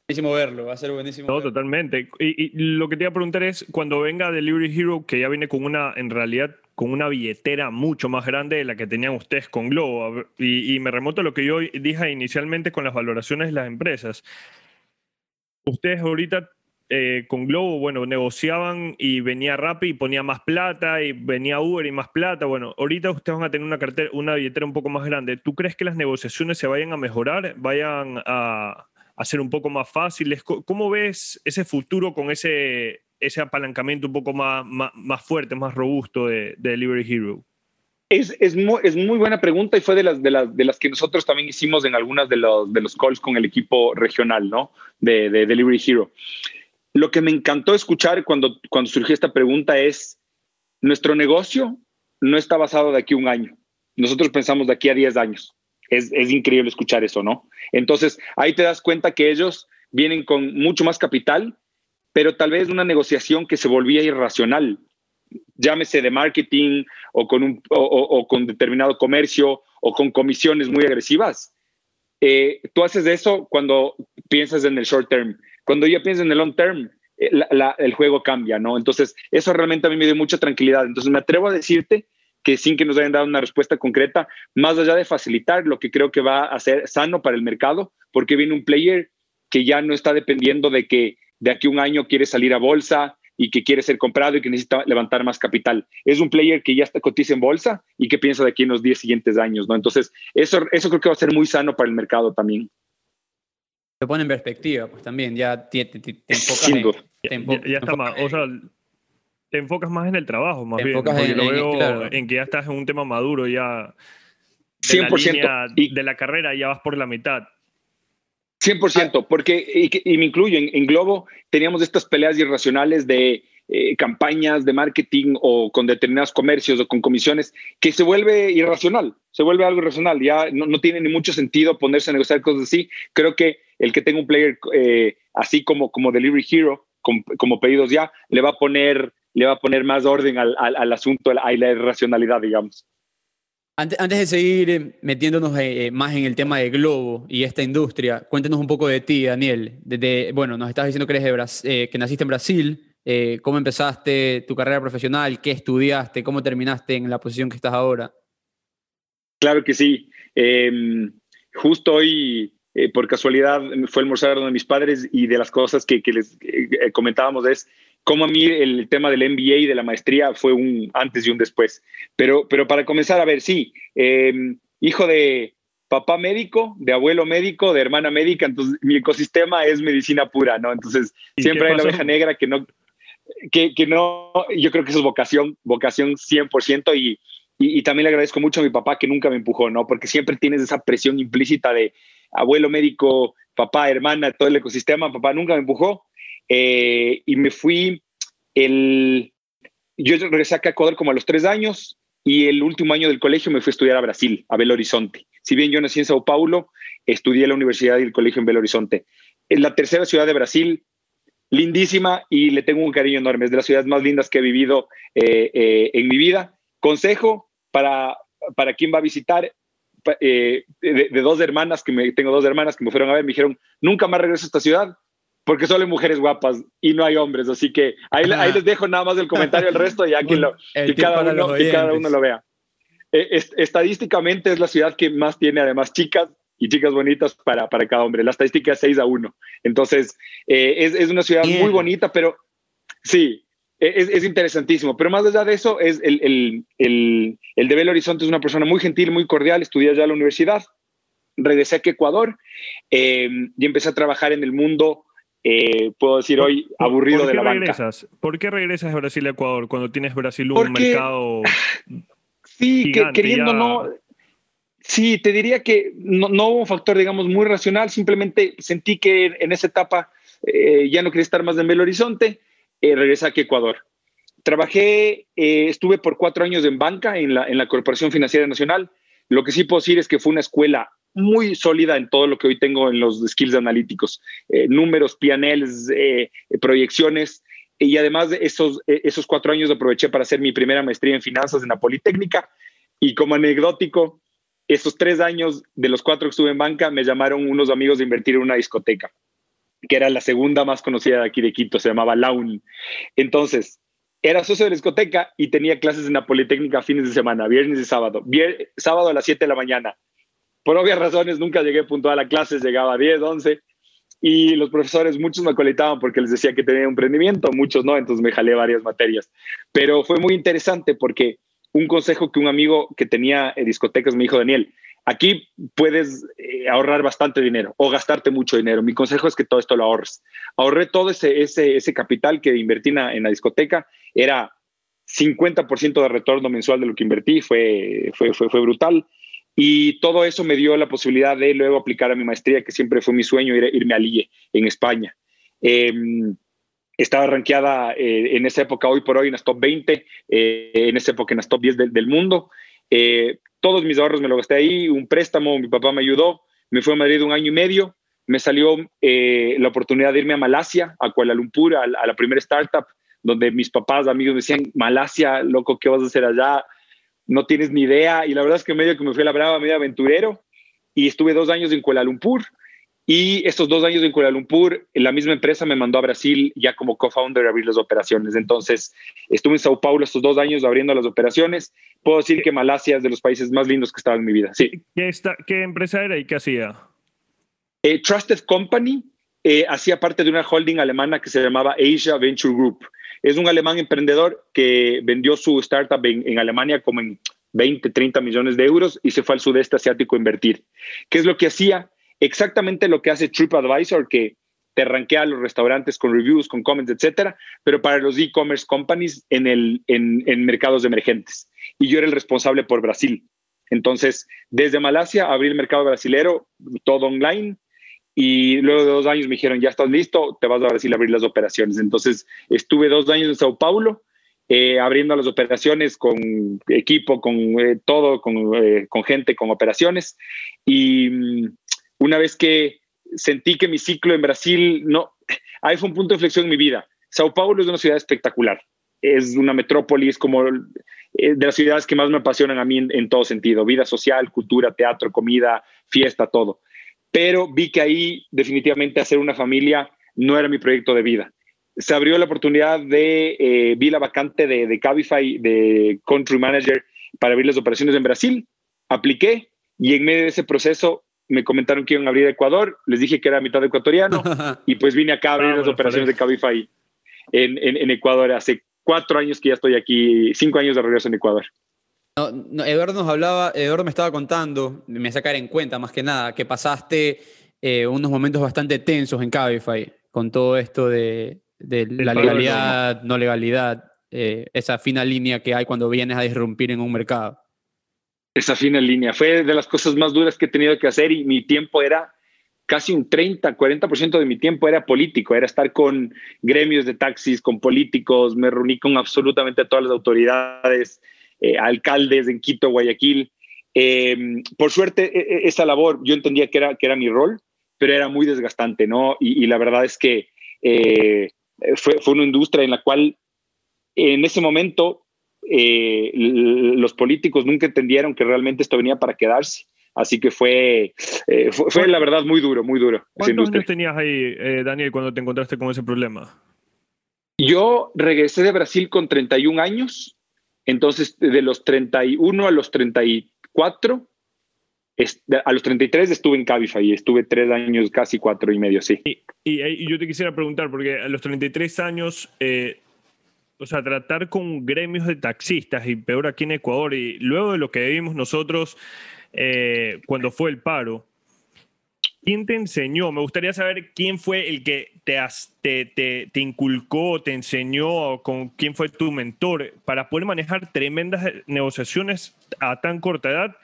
Speaker 2: Buenísimo verlo, va a ser buenísimo.
Speaker 3: No, totalmente. Y, lo que te iba a preguntar es, cuando venga Delivery Hero, que ya viene con una, en realidad, con una billetera mucho más grande de la que tenían ustedes con Globo, y, me remonto a lo que yo dije inicialmente con las valoraciones de las empresas. Ustedes ahorita eh, con Globo, bueno, negociaban y venía Rappi y ponía más plata y venía Uber y más plata. Bueno, ahorita ustedes van a tener una cartera, una billetera un poco más grande. ¿Tú crees que las negociaciones se vayan a mejorar, vayan a, hacer un poco más fáciles. ¿Cómo ves ese futuro con ese, ese apalancamiento un poco más, más, fuerte, más robusto de, Delivery Hero?
Speaker 1: Es, es, muy, es, muy, buena pregunta y fue de las, de, las, de las que nosotros también hicimos en algunas de los, de los calls con el equipo regional, ¿no? De, de Delivery Hero. Lo que me encantó escuchar cuando, cuando surgió esta pregunta es, nuestro negocio no está basado de aquí a un año. Nosotros pensamos de aquí a 10 años. Es, es increíble escuchar eso, ¿no? Entonces, ahí te das cuenta que ellos vienen con mucho más capital, pero tal vez una negociación que se volvía irracional llámese de marketing o con, un, o, con determinado comercio o con comisiones muy agresivas. Eh, tú haces eso cuando piensas en el short term. Cuando ya piensas en el long term, eh, el juego cambia, ¿no? Entonces, eso realmente a mí me dio mucha tranquilidad. Entonces, me atrevo a decirte que sin que nos hayan dado una respuesta concreta, más allá de facilitar lo que creo que va a ser sano para el mercado, porque viene un player que ya no está dependiendo de que de aquí a un año quiere salir a bolsa, y que quiere ser comprado y que necesita levantar más capital. Es un player que ya está cotiza en bolsa y que piensa de aquí en los 10 siguientes años, ¿no? Entonces, eso, eso creo que va a ser muy sano para el mercado también.
Speaker 2: Te pone en perspectiva, pues también ya te,
Speaker 3: enfocas en, ya, está más, o sea, te enfocas más en el trabajo, más bien. en, lo veo en que ya estás en un tema maduro, ya de 100%. La y, de la carrera ya vas por la mitad.
Speaker 1: 100%, porque, y, me incluyo, en, Globo teníamos estas peleas irracionales de eh, campañas de marketing o con determinados comercios o con comisiones que se vuelve irracional, se vuelve algo irracional, ya no, tiene ni mucho sentido ponerse a negociar cosas así. Creo que el que tenga un player eh, así como, como Delivery Hero, como, pedidos ya, le va a poner, le va a poner más orden al, al, asunto, a la irracionalidad, digamos.
Speaker 2: Antes, de seguir eh, metiéndonos eh, más en el tema de Globo y esta industria, cuéntenos un poco de ti, Daniel. Desde, bueno, nos estás diciendo que, eres de eh, que naciste en Brasil. ¿Cómo empezaste tu carrera profesional? ¿Qué estudiaste? ¿Cómo terminaste en la posición que estás ahora?
Speaker 1: Claro que sí. Em, justo hoy, por casualidad, fue el almorzar de mis padres y de las cosas que, que les comentábamos es como a mí el tema del MBA y de la maestría fue un antes y un después. Pero, pero para comenzar, a ver, sí, em, hijo de papá médico, de abuelo médico, de hermana médica, entonces mi ecosistema es medicina pura, ¿no? Entonces siempre hay la oveja negra que no, que, que, no, yo creo que eso es vocación, vocación 100% y, y, y, también le agradezco mucho a mi papá que nunca me empujó, ¿no? Porque siempre tienes esa presión implícita de abuelo médico, papá, hermana, todo el ecosistema, papá nunca me empujó eh, y me fui el... Yo regresé acá a Ecuador como a los tres años y el último año del colegio me fui a estudiar a Brasil, a Belo Horizonte. Si bien yo nací en Sao Paulo, estudié en la universidad y el colegio en Belo Horizonte. Es la tercera ciudad de Brasil, lindísima y le tengo un cariño enorme. Es de las ciudades más lindas que he vivido eh, eh, en mi vida. Consejo para, para quien va a visitar, de, de, dos hermanas, que me, tengo dos hermanas que me fueron a ver, me dijeron, nunca más regreso a esta ciudad porque solo hay mujeres guapas y no hay hombres, así que ahí, ahí les dejo nada más el comentario el [laughs] resto ya que, lo, cada, uno, cada uno lo vea. Eh, estadísticamente es la ciudad que más tiene además chicas y chicas bonitas para, para cada hombre. La estadística es 6 a 1. Entonces, eh, es, es, una ciudad muy bonita, pero sí, es, es, interesantísimo. Pero más allá de eso, es el, el, el, el de Belo Horizonte es una persona muy gentil, muy cordial, estudié ya en la universidad, regresé a Ecuador eh, y empecé a trabajar en el mundo eh, puedo decir hoy, aburrido de la
Speaker 3: regresas?
Speaker 1: banca.
Speaker 3: ¿Por qué regresas de Brasil a Ecuador cuando tienes Brasil un mercado
Speaker 1: Sí, queriendo no... Sí, te diría que no, hubo un factor, digamos, muy racional, simplemente sentí que en esa etapa eh, ya no quería estar más en Belo Horizonte, eh, regresé aquí a Ecuador. Trabajé, eh, estuve por cuatro años en banca, en la, en la Corporación Financiera Nacional. Lo que sí puedo decir es que fue una escuela muy sólida en todo lo que hoy tengo en los skills analíticos, eh, números, PNLs, eh, proyecciones. Y además de esos, esos cuatro años aproveché para hacer mi primera maestría en finanzas en la Politécnica. Y como anecdótico, esos tres años de los cuatro que estuve en banca, me llamaron unos amigos de invertir en una discoteca, que era la segunda más conocida de aquí de Quito, se llamaba Laun. Entonces, era socio de la discoteca y tenía clases en la Politécnica fines de semana, viernes y sábado. sábado a las 7 de la mañana, por obvias razones nunca llegué puntual a clases, llegaba a 10, 11 y los profesores, muchos me colitaban porque les decía que tenía un emprendimiento, muchos no, entonces me jalé varias materias. Pero fue muy interesante porque un consejo que un amigo que tenía en discotecas me dijo, Daniel, aquí puedes eh, ahorrar bastante dinero o gastarte mucho dinero. Mi consejo es que todo esto lo ahorres. Ahorré todo ese, ese, ese capital que invertí en la, discoteca, era 50% de retorno mensual de lo que invertí, fue, fue, fue, fue brutal. Y todo eso me dio la posibilidad de luego aplicar a mi maestría, que siempre fue mi sueño ir, irme a Lille, en España. Em, estaba rankeada eh, en esa época, hoy por hoy, en las top 20, eh, en esa época en las top 10 del, mundo. Eh, todos mis ahorros me lo gasté ahí, un préstamo, mi papá me ayudó, me fui a Madrid un año y medio, me salió la oportunidad de irme a Malasia, a Kuala Lumpur, a, la primera startup, donde mis papás, amigos me decían, Malasia, loco, ¿qué vas a hacer allá? No tienes ni idea. Y la verdad es que medio que me fui a la brava, medio aventurero, y estuve dos años en Kuala Lumpur. Y estos dos años en Kuala Lumpur, la misma empresa me mandó a Brasil ya como co-founder a abrir las operaciones. Entonces, estuve en Sao Paulo estos dos años abriendo las operaciones. Puedo decir que Malasia es de los países más lindos que estaba en mi vida. Sí.
Speaker 3: ¿Qué, ¿Qué empresa era y qué hacía?
Speaker 1: Eh, Trusted Company eh, hacía parte de una holding alemana que se llamaba Asia Venture Group. Es un alemán emprendedor que vendió su startup en, en Alemania como en 20, 30 millones de euros y se fue al sudeste asiático a invertir. ¿Qué es lo que hacía? Exactamente lo que hace TripAdvisor, que te rankea los restaurantes con reviews, con comments, etcétera, pero para los e-commerce companies en, el, en, en, mercados emergentes. Y yo era el responsable por Brasil. Entonces, desde Malasia abrí el mercado brasilero, todo online, y luego de dos años me dijeron, ya estás listo, te vas a Brasil a abrir las operaciones. Entonces, estuve dos años en Sao Paulo, eh, abriendo las operaciones con equipo, con eh, todo, con, eh, con, gente, con operaciones. Y mm, una vez que sentí que mi ciclo en Brasil, no, ahí fue un punto de inflexión en mi vida. Sao Paulo es una ciudad espectacular. Es una metrópoli, es como eh, de las ciudades que más me apasionan a mí en, todo sentido. Vida social, cultura, teatro, comida, fiesta, todo. Pero vi que ahí definitivamente hacer una familia no era mi proyecto de vida. Se abrió la oportunidad de, eh, vi la vacante de, de Cabify, de Country Manager, para abrir las operaciones en Brasil. Apliqué y en medio de ese proceso me comentaron que iban a abrir Ecuador, les dije que era mitad ecuatoriano [laughs] y pues vine acá a abrir ah, las operaciones de Cabify en, en, Ecuador. Hace cuatro años que ya estoy aquí, cinco años de regreso en Ecuador.
Speaker 2: No, Eduardo nos hablaba, Eduardo me estaba contando, me sacar en cuenta más que nada, que pasaste eh, unos momentos bastante tensos en Cabify con todo esto de, de la legalidad, no legalidad, eh, esa fina línea que hay cuando vienes a disrumpir en un mercado
Speaker 1: esa fina línea. Fue de las cosas más duras que he tenido que hacer y mi tiempo era casi un 30, 40% de mi tiempo era político, era estar con gremios de taxis, con políticos, me reuní con absolutamente todas las autoridades, eh, alcaldes en Quito, Guayaquil. Em, por suerte, e, e, esa labor yo entendía que era, que era mi rol, pero era muy desgastante, ¿no? Y, la verdad es que eh, fue, fue una industria en la cual en ese momento eh, los políticos nunca entendieron que realmente esto venía para quedarse. Así que fue, eh, fue, la verdad muy duro, muy duro.
Speaker 3: ¿Cuántos años tenías ahí, eh, Daniel, cuando te encontraste con ese problema?
Speaker 1: Yo regresé de Brasil con 31 años, entonces de los 31 a los 34, a los 33 estuve en Cabify y estuve tres años, casi cuatro y medio, sí.
Speaker 3: Y, y, yo te quisiera preguntar, porque a los 33 años o sea, tratar con gremios de taxistas y peor aquí en Ecuador y luego de lo que vimos nosotros eh, cuando fue el paro, ¿quién te enseñó? Me gustaría saber quién fue el que te, te, te, inculcó, te enseñó, con quién fue tu mentor para poder manejar tremendas negociaciones a tan corta edad,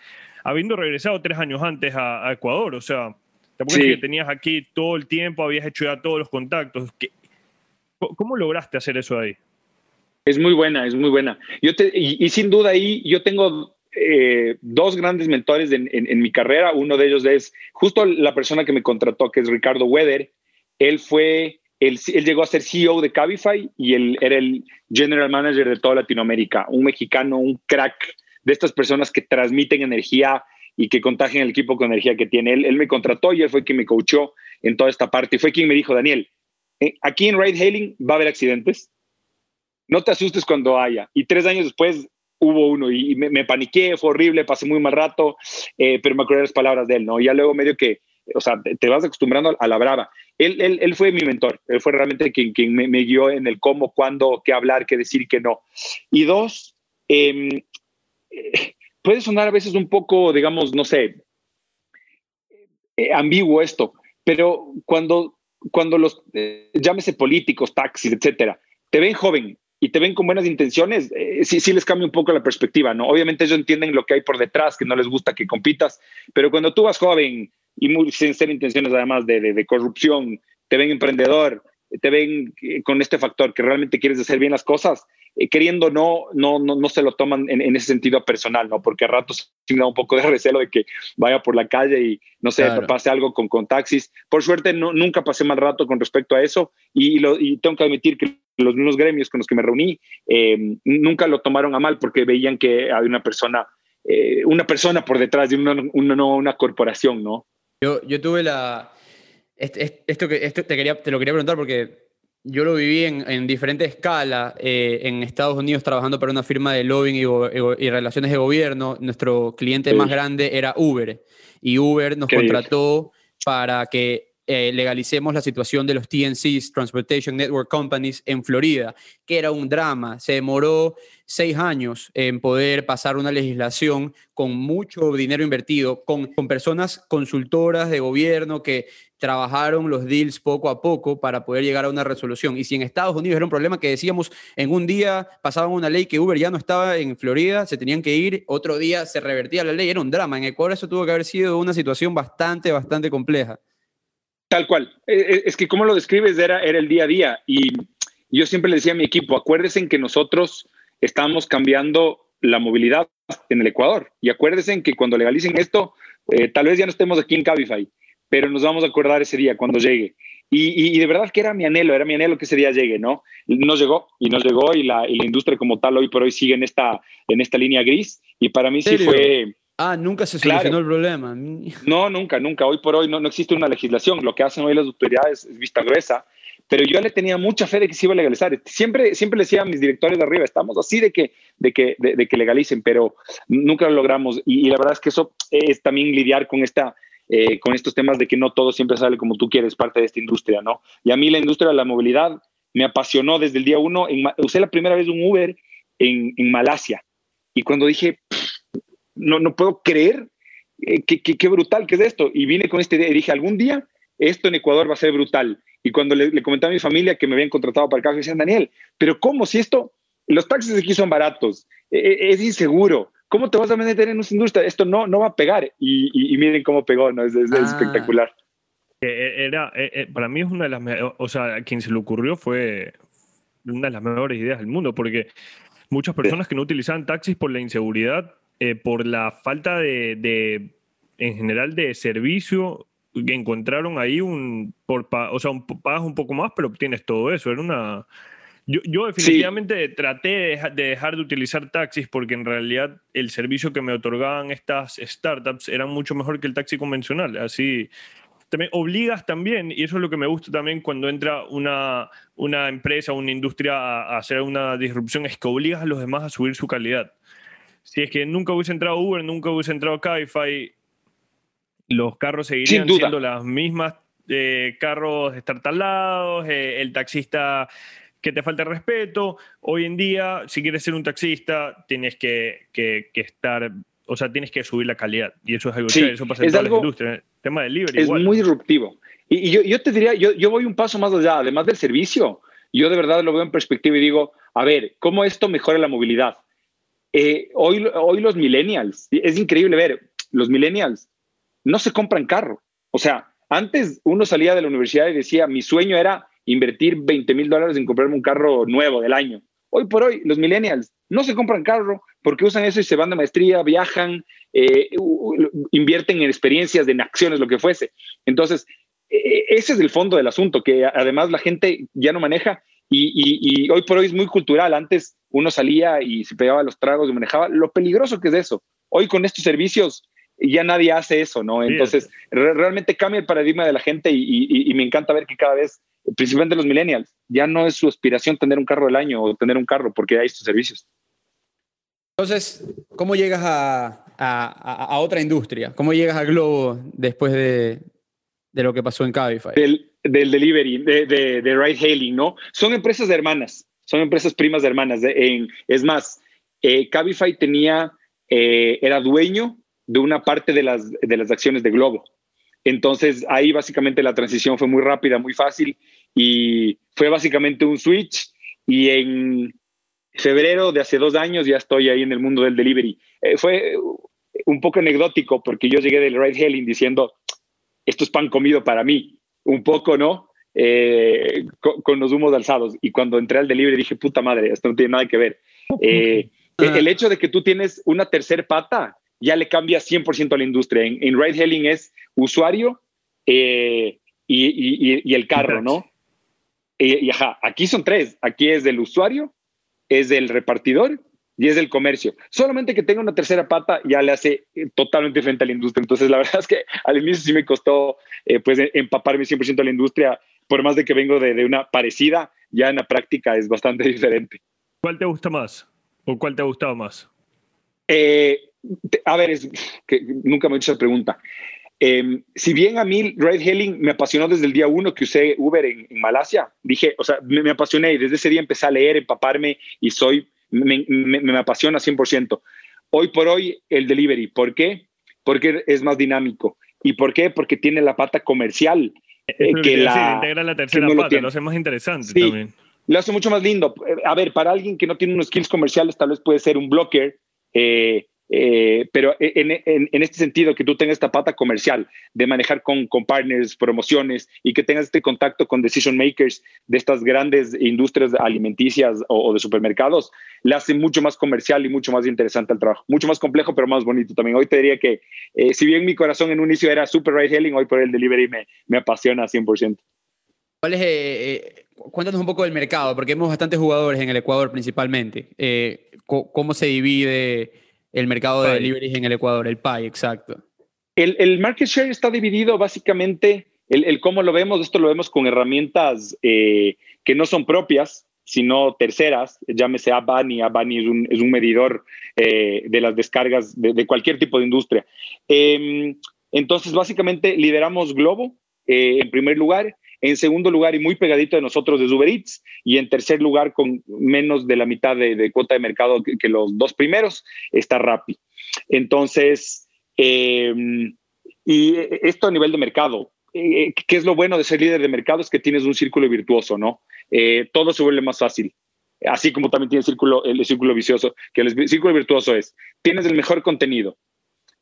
Speaker 3: habiendo regresado tres años antes a, Ecuador. O sea, tampoco es que tenías aquí todo el tiempo, habías hecho ya todos los contactos. ¿Cómo lograste hacer eso ahí?
Speaker 1: Es muy buena, es muy buena. Yo y, sin duda ahí yo tengo eh, dos grandes mentores en, mi carrera. Uno de ellos es justo la persona que me contrató, que es Ricardo Weather. Él fue, él, él llegó a ser CEO de Cabify y él era el general manager de toda Latinoamérica. Un mexicano, un crack de estas personas que transmiten energía y que contagian el equipo con energía que tiene. Él, él me contrató y él fue quien me coachó en toda esta parte. Y fue quien me dijo, Daniel, eh, aquí en Ride Hailing va a haber accidentes no te asustes cuando haya. Y tres años después hubo uno y me, paniqué, fue horrible, pasé muy mal rato, eh, pero me acuerdo las palabras de él, ¿no? Y ya luego medio que, o sea, te vas acostumbrando a la brava. Él, él, él fue mi mentor, él fue realmente quien, quien me, guió en el cómo, cuándo, qué hablar, qué decir, qué no. Y dos, em, eh, puede sonar a veces un poco, digamos, no sé, eh, ambiguo esto, pero cuando, cuando los, llámese políticos, taxis, etcétera, te ven joven y te ven con buenas intenciones, eh, sí, sí les cambia un poco la perspectiva, ¿no? Obviamente ellos entienden lo que hay por detrás, que no les gusta que compitas, pero cuando tú vas joven y muy sincero intenciones además de, de, corrupción, te ven emprendedor, te ven eh, con este factor que realmente quieres hacer bien las cosas, eh, queriendo no, no, no, no se lo toman en, en, ese sentido personal, ¿no? Porque a ratos sí me da un poco de [laughs] recelo de que vaya por la calle y, no sé, claro. pase algo con, con taxis. Por suerte, no, nunca pasé mal rato con respecto a eso y, lo, y tengo que admitir que los mismos gremios con los que me reuní eh, nunca lo tomaron a mal porque veían que había una persona, eh, una persona por detrás de una, una, una corporación, ¿no?
Speaker 2: Yo, yo tuve la... Esto, que, esto te, quería, te lo quería preguntar porque yo lo viví en, en diferente escala eh, en Estados Unidos trabajando para una firma de lobbying y, y relaciones de gobierno. Nuestro cliente sí. más grande era Uber y Uber nos contrató para que eh, legalicemos la situación de los TNCs, Transportation Network Companies, en Florida, que era un drama. Se demoró seis años en poder pasar una legislación con mucho dinero invertido, con, con personas consultoras de gobierno que trabajaron los deals poco a poco para poder llegar a una resolución. Y si en Estados Unidos era un problema que decíamos, en un día pasaban una ley que Uber ya no estaba en Florida, se tenían que ir, otro día se revertía la ley, era un drama. En Ecuador eso tuvo que haber sido una situación bastante, bastante compleja.
Speaker 1: Tal cual. Es que como lo describes era, era el día a día. Y yo siempre le decía a mi equipo, acuérdense que nosotros estamos cambiando la movilidad en el Ecuador. Y acuérdense que cuando legalicen esto, eh, tal vez ya no estemos aquí en Cabify, pero nos vamos a acordar ese día cuando llegue. Y, y, y, de verdad que era mi anhelo, era mi anhelo que ese día llegue, ¿no? Nos llegó y nos llegó y la, y la industria como tal hoy por hoy sigue en esta, en esta línea gris. Y para mí sí fue
Speaker 2: Ah, nunca se solucionó claro. el problema.
Speaker 1: No, nunca, nunca. Hoy por hoy no, no, existe una legislación. Lo que hacen hoy las autoridades es vista gruesa. Pero yo le tenía mucha fe de que se iba a legalizar. Siempre, siempre le decía a mis directores de arriba, estamos así de que, de que, de, de que legalicen, pero nunca lo logramos. Y, y, la verdad es que eso es también lidiar con, esta, eh, con estos temas de que no todo siempre sale como tú quieres, parte de esta industria, ¿no? Y a mí la industria de la movilidad me apasionó desde el día uno. En, usé la primera vez un Uber en, en Malasia. Y cuando dije, no, no puedo creer eh, qué que, que brutal que es esto. Y vine con esta idea y dije, algún día esto en Ecuador va a ser brutal. Y cuando le, le comenté a mi familia que me habían contratado para el caso, decían, Daniel, pero ¿cómo si esto, los taxis aquí son baratos, eh, es inseguro, ¿cómo te vas a meter en una industria? Esto no, no va a pegar. Y, y, y miren cómo pegó, ¿no? Es, es, ah. espectacular.
Speaker 3: Era, eh, para mí es una de las, o sea, a quien se le ocurrió fue una de las mejores ideas del mundo, porque muchas personas que no utilizaban taxis por la inseguridad eh, por la falta de, de, en general, de servicio que encontraron ahí un, por, o sea, un, pagas un poco más, pero obtienes todo eso. Era una... Yo, yo definitivamente sí. traté de, de, dejar de utilizar taxis porque en realidad el servicio que me otorgaban estas startups era mucho mejor que el taxi convencional. Así, también obligas también, y eso es lo que me gusta también cuando entra una, una empresa, una industria a, a hacer una disrupción, es que obligas a los demás a subir su calidad si es que nunca hubiese entrado Uber, nunca hubiese entrado Cabify, los carros seguirían siendo las mismas eh, carros estartalados, eh, el taxista que te falta respeto. Hoy en día, si quieres ser un taxista, tienes que, que, que estar, o sea, tienes que subir la calidad. Y eso es algo
Speaker 1: sí,
Speaker 3: que eso pasa en todas las industrias. El tema del libre.
Speaker 1: Es
Speaker 3: igual.
Speaker 1: muy disruptivo. Y, y yo, yo, te diría, yo, yo voy un paso más allá, además del servicio. Yo de verdad lo veo en perspectiva y digo, a ver, ¿cómo esto mejora la movilidad? Eh, hoy, los millennials, es increíble ver, los millennials no se compran carro. O sea, antes uno salía de la universidad y decía, mi sueño era invertir 20 mil dólares en comprarme un carro nuevo del año. Hoy por hoy, los millennials no se compran carro porque usan eso y se van de maestría, viajan, eh, invierten en experiencias, en acciones, lo que fuese. Entonces, e, ese es el fondo del asunto, que además la gente ya no maneja y, hoy por hoy es muy cultural. Antes uno salía y se pegaba los tragos y manejaba. Lo peligroso que es eso. Hoy con estos servicios ya nadie hace eso, ¿no? Entonces, re realmente cambia el paradigma de la gente y, y, me encanta ver que cada vez, principalmente los millennials, ya no es su aspiración tener un carro del año o tener un carro porque hay estos servicios.
Speaker 2: Entonces, ¿cómo llegas a, a, a otra industria? ¿Cómo llegas a Globo después de, de lo que pasó en Cabify?
Speaker 1: Del, del delivery, de, de, de, ride hailing, ¿no? Son empresas de hermanas, son empresas primas de hermanas. En, es más, eh, Cabify tenía, eh, era dueño de una parte de las, de las acciones de Globo. Entonces ahí básicamente la transición fue muy rápida, muy fácil y fue básicamente un switch y en febrero de hace dos años ya estoy ahí en el mundo del delivery. Eh, fue un poco anecdótico porque yo llegué del ride hailing diciendo, esto es pan comido para mí, un poco, ¿no? Eh, con, los humos alzados. Y cuando entré al delivery dije, puta madre, esto no tiene nada que ver. Eh, el hecho de que tú tienes una tercer pata ya le cambia 100% a la industria. En, ride hailing es usuario y, y, el carro, ¿no? Y, ajá, aquí son tres. Aquí es del usuario, es del repartidor y es del comercio. Solamente que tenga una tercera pata ya le hace eh, totalmente diferente a la industria. Entonces, la [laughs] verdad es que al inicio sí me costó eh, pues e, empaparme 100% a la industria, por más de que vengo de, una parecida, ya en la práctica es bastante [laughs] diferente.
Speaker 3: ¿Cuál te gusta más? ¿O cuál te ha gustado más?
Speaker 1: Eh, a ver, es que nunca me he hecho esa pregunta. Em, si bien a mí ride hailing me apasionó desde el día uno que usé Uber en, Malasia, dije, o sea, me, apasioné y desde ese día empecé a leer, empaparme y soy, me, me, apasiona 100%. Hoy por hoy el delivery, ¿por qué? Porque es más dinámico. ¿Y por qué? Porque tiene la pata comercial.
Speaker 3: Eh, que la, integra la tercera pata, lo, hace más interesante sí, también.
Speaker 1: Lo hace mucho más lindo. A ver, para alguien que no tiene unos skills comerciales, tal vez puede ser un blocker, eh, eh, pero en, en, este sentido, que tú tengas esta pata comercial de manejar con, con, partners, promociones y que tengas este contacto con decision makers de estas grandes industrias alimenticias o, de supermercados, le hace mucho más comercial y mucho más interesante el trabajo. Mucho más complejo, pero más bonito también. Hoy te diría que, eh, si bien mi corazón en un inicio era super ride hailing, hoy por el delivery me, me apasiona 100%.
Speaker 2: ¿Cuál es, eh, cuéntanos un poco del mercado, porque hemos bastantes jugadores en el Ecuador principalmente. ¿Cómo se divide? El mercado de deliveries en el Ecuador, el PAI, exacto.
Speaker 1: El, el market share está dividido básicamente, el, el, cómo lo vemos, esto lo vemos con herramientas eh, que no son propias, sino terceras, llámese Abani, Abani es un, es un medidor eh, de las descargas de, cualquier tipo de industria. Em, entonces, básicamente lideramos Globo eh, en primer lugar, en segundo lugar y muy pegadito de nosotros es Uber Eats y en tercer lugar con menos de la mitad de, cuota de mercado que, los dos primeros está Rappi. Entonces, em, y esto a nivel de mercado, eh, ¿qué es lo bueno de ser líder de mercado? Es que tienes un círculo virtuoso, ¿no? Eh, todo se vuelve más fácil. Así como también tiene círculo, el círculo vicioso, que el círculo virtuoso es, tienes el mejor contenido,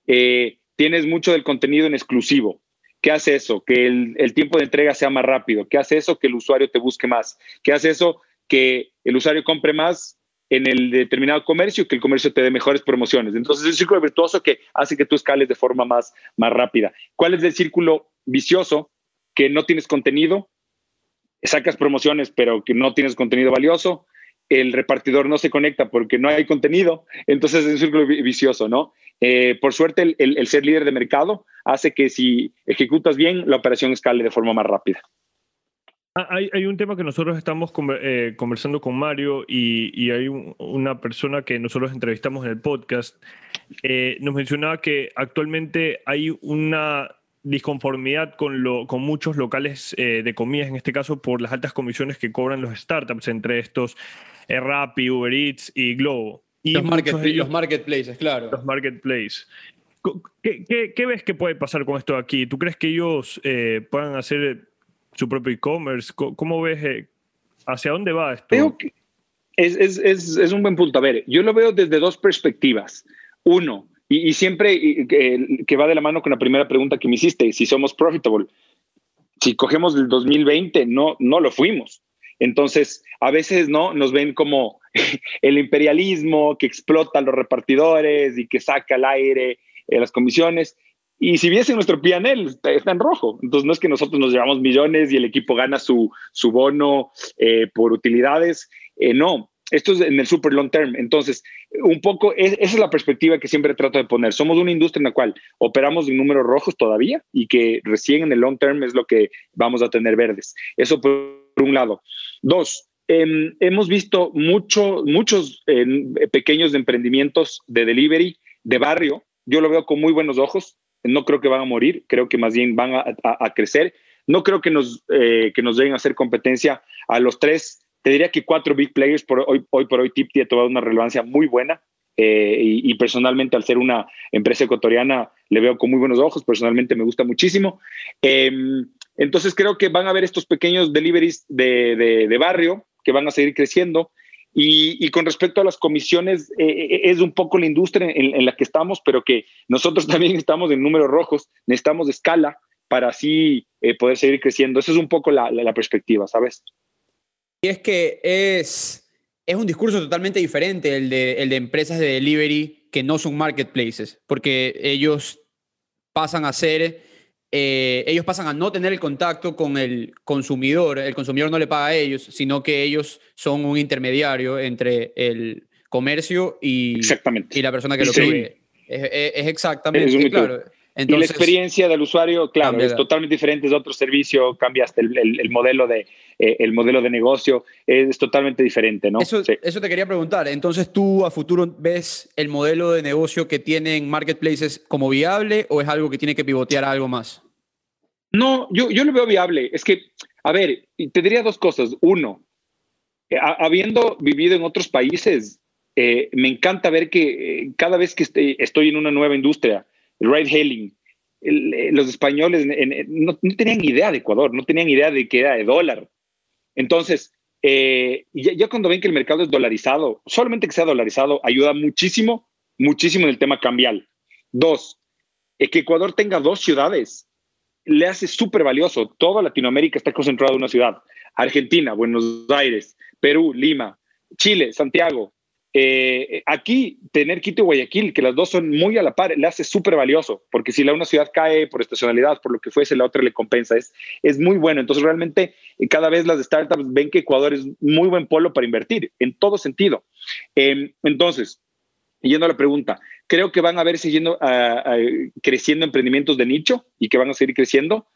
Speaker 1: eh, tienes mucho del contenido en exclusivo, ¿Qué hace eso? Que el, tiempo de entrega sea más rápido. ¿Qué hace eso? Que el usuario te busque más. ¿Qué hace eso? Que el usuario compre más en el determinado comercio y que el comercio te dé mejores promociones. Entonces, es un círculo virtuoso que hace que tú escales de forma más, más rápida. ¿Cuál es el círculo vicioso? Que no tienes contenido, sacas promociones, pero que no tienes contenido valioso, el repartidor no se conecta porque no hay contenido, entonces es un círculo vicioso, ¿no? Eh, por suerte, el, ser líder de mercado hace que si ejecutas bien, la operación escale de forma más rápida.
Speaker 3: Ah, hay, un tema que nosotros estamos eh, conversando con Mario y, hay una persona que nosotros entrevistamos en el podcast. Eh, nos mencionaba que actualmente hay una disconformidad con, lo, con muchos locales de comidas, en este caso por las altas comisiones que cobran los startups, entre estos Rappi, Uber Eats y Globo. Y
Speaker 2: los, marketplaces, claro.
Speaker 3: Los marketplaces. ¿Qué, ves que puede pasar con esto aquí? ¿Tú crees que ellos eh, puedan hacer su propio e-commerce? ¿Cómo, ves? Eh, ¿Hacia dónde va esto?
Speaker 1: Creo que es, un buen punto. A ver, yo lo veo desde dos perspectivas. Uno, y, siempre que, va de la mano con la primera pregunta que me hiciste, si somos profitable. Si cogemos el 2020, no, no lo fuimos. Entonces, a veces no nos ven como [laughs] el imperialismo que explota a los repartidores y que saca al aire eh, las comisiones. Y si viese nuestro PNL, está, en rojo. Entonces, no es que nosotros nos llevamos millones y el equipo gana su, su bono eh, por utilidades. Eh, no, esto es en el super long term. Entonces, un poco, esa es la perspectiva que siempre trato de poner. Somos una industria en la cual operamos en números rojos todavía y que recién en el long term es lo que vamos a tener verdes. Eso por un lado. Dos, Em, hemos visto mucho, muchos em, pequeños emprendimientos de delivery de barrio. Yo lo veo con muy buenos ojos. No creo que van a morir, creo que más bien van a, crecer. No creo que nos, eh, que nos lleguen a hacer competencia a los tres. Te diría que cuatro big players hoy, hoy por hoy Tipti ha tomado una relevancia muy buena. Eh, y, personalmente, al ser una empresa ecuatoriana, le veo con muy buenos ojos. Personalmente me gusta muchísimo. Em, entonces creo que van a haber estos pequeños deliveries de, de, de barrio que van a seguir creciendo. Y, con respecto a las comisiones, eh, eh, es un poco la industria en, la que estamos, pero que nosotros [laughs] también estamos en números rojos, necesitamos escala para así eh, poder seguir creciendo. Esa es un poco la, perspectiva, ¿sabes?
Speaker 2: Y es que es, es un discurso totalmente diferente el de, el de empresas de delivery que no son marketplaces, porque ellos pasan a ser eh, ellos pasan a no tener el contacto con el consumidor, el consumidor no le paga a ellos, sino que ellos son un intermediario entre el comercio y, y la persona que lo pide. Es, exactamente, claro.
Speaker 1: Y la experiencia del usuario, claro, es totalmente diferente, es otro servicio, cambiaste el, el, modelo, de, eh, el modelo de negocio, es totalmente diferente, ¿no?
Speaker 2: Eso, eso te quería preguntar. Entonces, ¿tú a futuro ves el modelo de negocio que tienen marketplaces como viable o es algo que tiene que pivotear a algo más?
Speaker 1: No, yo, yo lo veo viable. Es que, a ver, te diría dos cosas. Uno, eh, habiendo vivido en otros países, eh, me encanta ver que cada vez que estoy en una nueva industria, el ride hailing, eh, los españoles no, tenían idea de Ecuador, no tenían idea de que era de dólar. Entonces, eh, ya, cuando ven que el mercado es dolarizado, solamente que sea dolarizado ayuda muchísimo, muchísimo en el tema cambial. Dos, eh, que Ecuador tenga dos ciudades le hace súper valioso. Toda Latinoamérica está concentrada en una ciudad. Argentina, Buenos Aires, Perú, Lima, Chile, Santiago, eh, aquí, tener Quito y Guayaquil, que las dos son muy a la par, le hace súper valioso, porque si la una ciudad cae por estacionalidad, por lo que fuese, la otra le compensa. Es, es muy bueno. Entonces, realmente, eh, cada vez las startups ven que Ecuador es muy buen polo para invertir, en todo sentido. Em, entonces, yendo a la pregunta, creo que van a ver siguiendo creciendo emprendimientos de nicho y que van a seguir creciendo.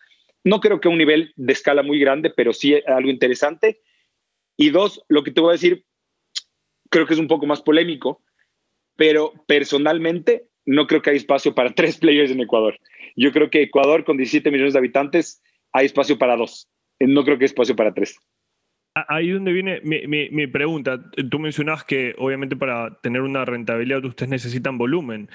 Speaker 1: No creo que a un nivel de escala muy grande, pero sí algo interesante. Y dos, lo que te voy a decir, creo que es un poco más polémico, pero personalmente no creo que hay espacio para [laughs] tres players en Ecuador. Yo creo que Ecuador con 17 millones de habitantes hay espacio para dos. No creo que hay espacio para tres.
Speaker 3: Ahí donde viene mi, pregunta. Tú mencionas que obviamente para tener una rentabilidad ustedes necesitan volumen.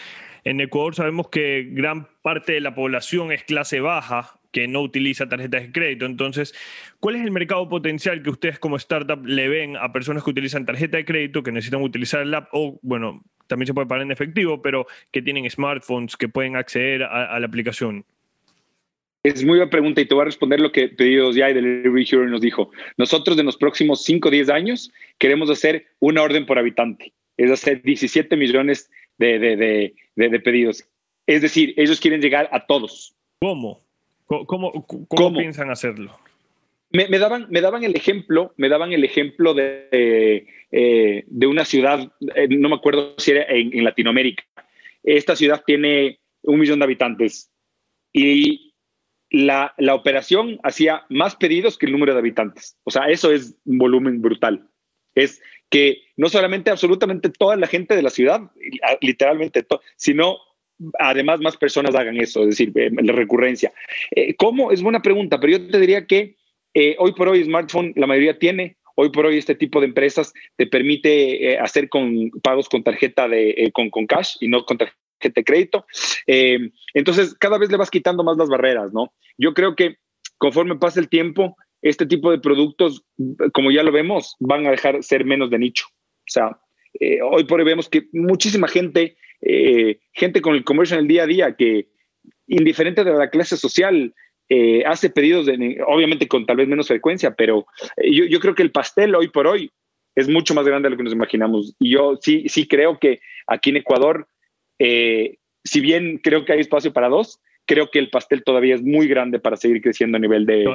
Speaker 3: En Ecuador sabemos que gran parte de la población es clase baja, que no utiliza tarjetas de crédito. Entonces, ¿cuál es el mercado potencial que ustedes como startup le ven a personas que utilizan tarjeta de crédito, que necesitan utilizar el app o, bueno, también se puede pagar en efectivo, pero que tienen smartphones, que pueden acceder a, la aplicación?
Speaker 1: Es muy buena pregunta y te voy a responder lo que Pedidos Ya y Delivery Hero nos dijo. Nosotros en los próximos 5 o 10 años queremos hacer una orden por habitante, es hacer 17 millones de, de, de pedidos. Es decir, ellos quieren llegar a todos.
Speaker 3: ¿Cómo? ¿Cómo, cómo, piensan hacerlo?
Speaker 1: Me, daban, me daban el ejemplo, me daban el ejemplo de, eh, de una ciudad, eh, no me acuerdo si era en, Latinoamérica. Esta ciudad tiene un millón de habitantes y la, la, operación hacía más pedidos que el número de habitantes. O sea, eso es un volumen brutal. Es que no solamente absolutamente toda la gente de la ciudad, literalmente, sino además más personas hagan eso, es decir, eh, la recurrencia. Eh, ¿Cómo? Es buena pregunta, pero yo te diría que eh, hoy por hoy smartphone la mayoría tiene, hoy por hoy este tipo de empresas te permite hacer con pagos con tarjeta de, con, con cash y no con tarjeta de crédito. entonces, cada vez le vas quitando más las barreras, ¿no? Yo creo que conforme pasa el tiempo, este tipo de productos, como ya lo vemos, van a dejar ser menos de nicho. O sea, hoy por hoy vemos que muchísima gente eh, gente con el comercio en el día a día que, indiferente de la clase social, eh, hace pedidos, de, obviamente con tal vez menos frecuencia, pero eh, yo, yo, creo que el pastel hoy por hoy es mucho más grande de lo que nos imaginamos. Y yo sí, sí creo que aquí en Ecuador, si bien creo que hay espacio para dos, creo que el pastel todavía es muy grande para seguir creciendo a nivel de...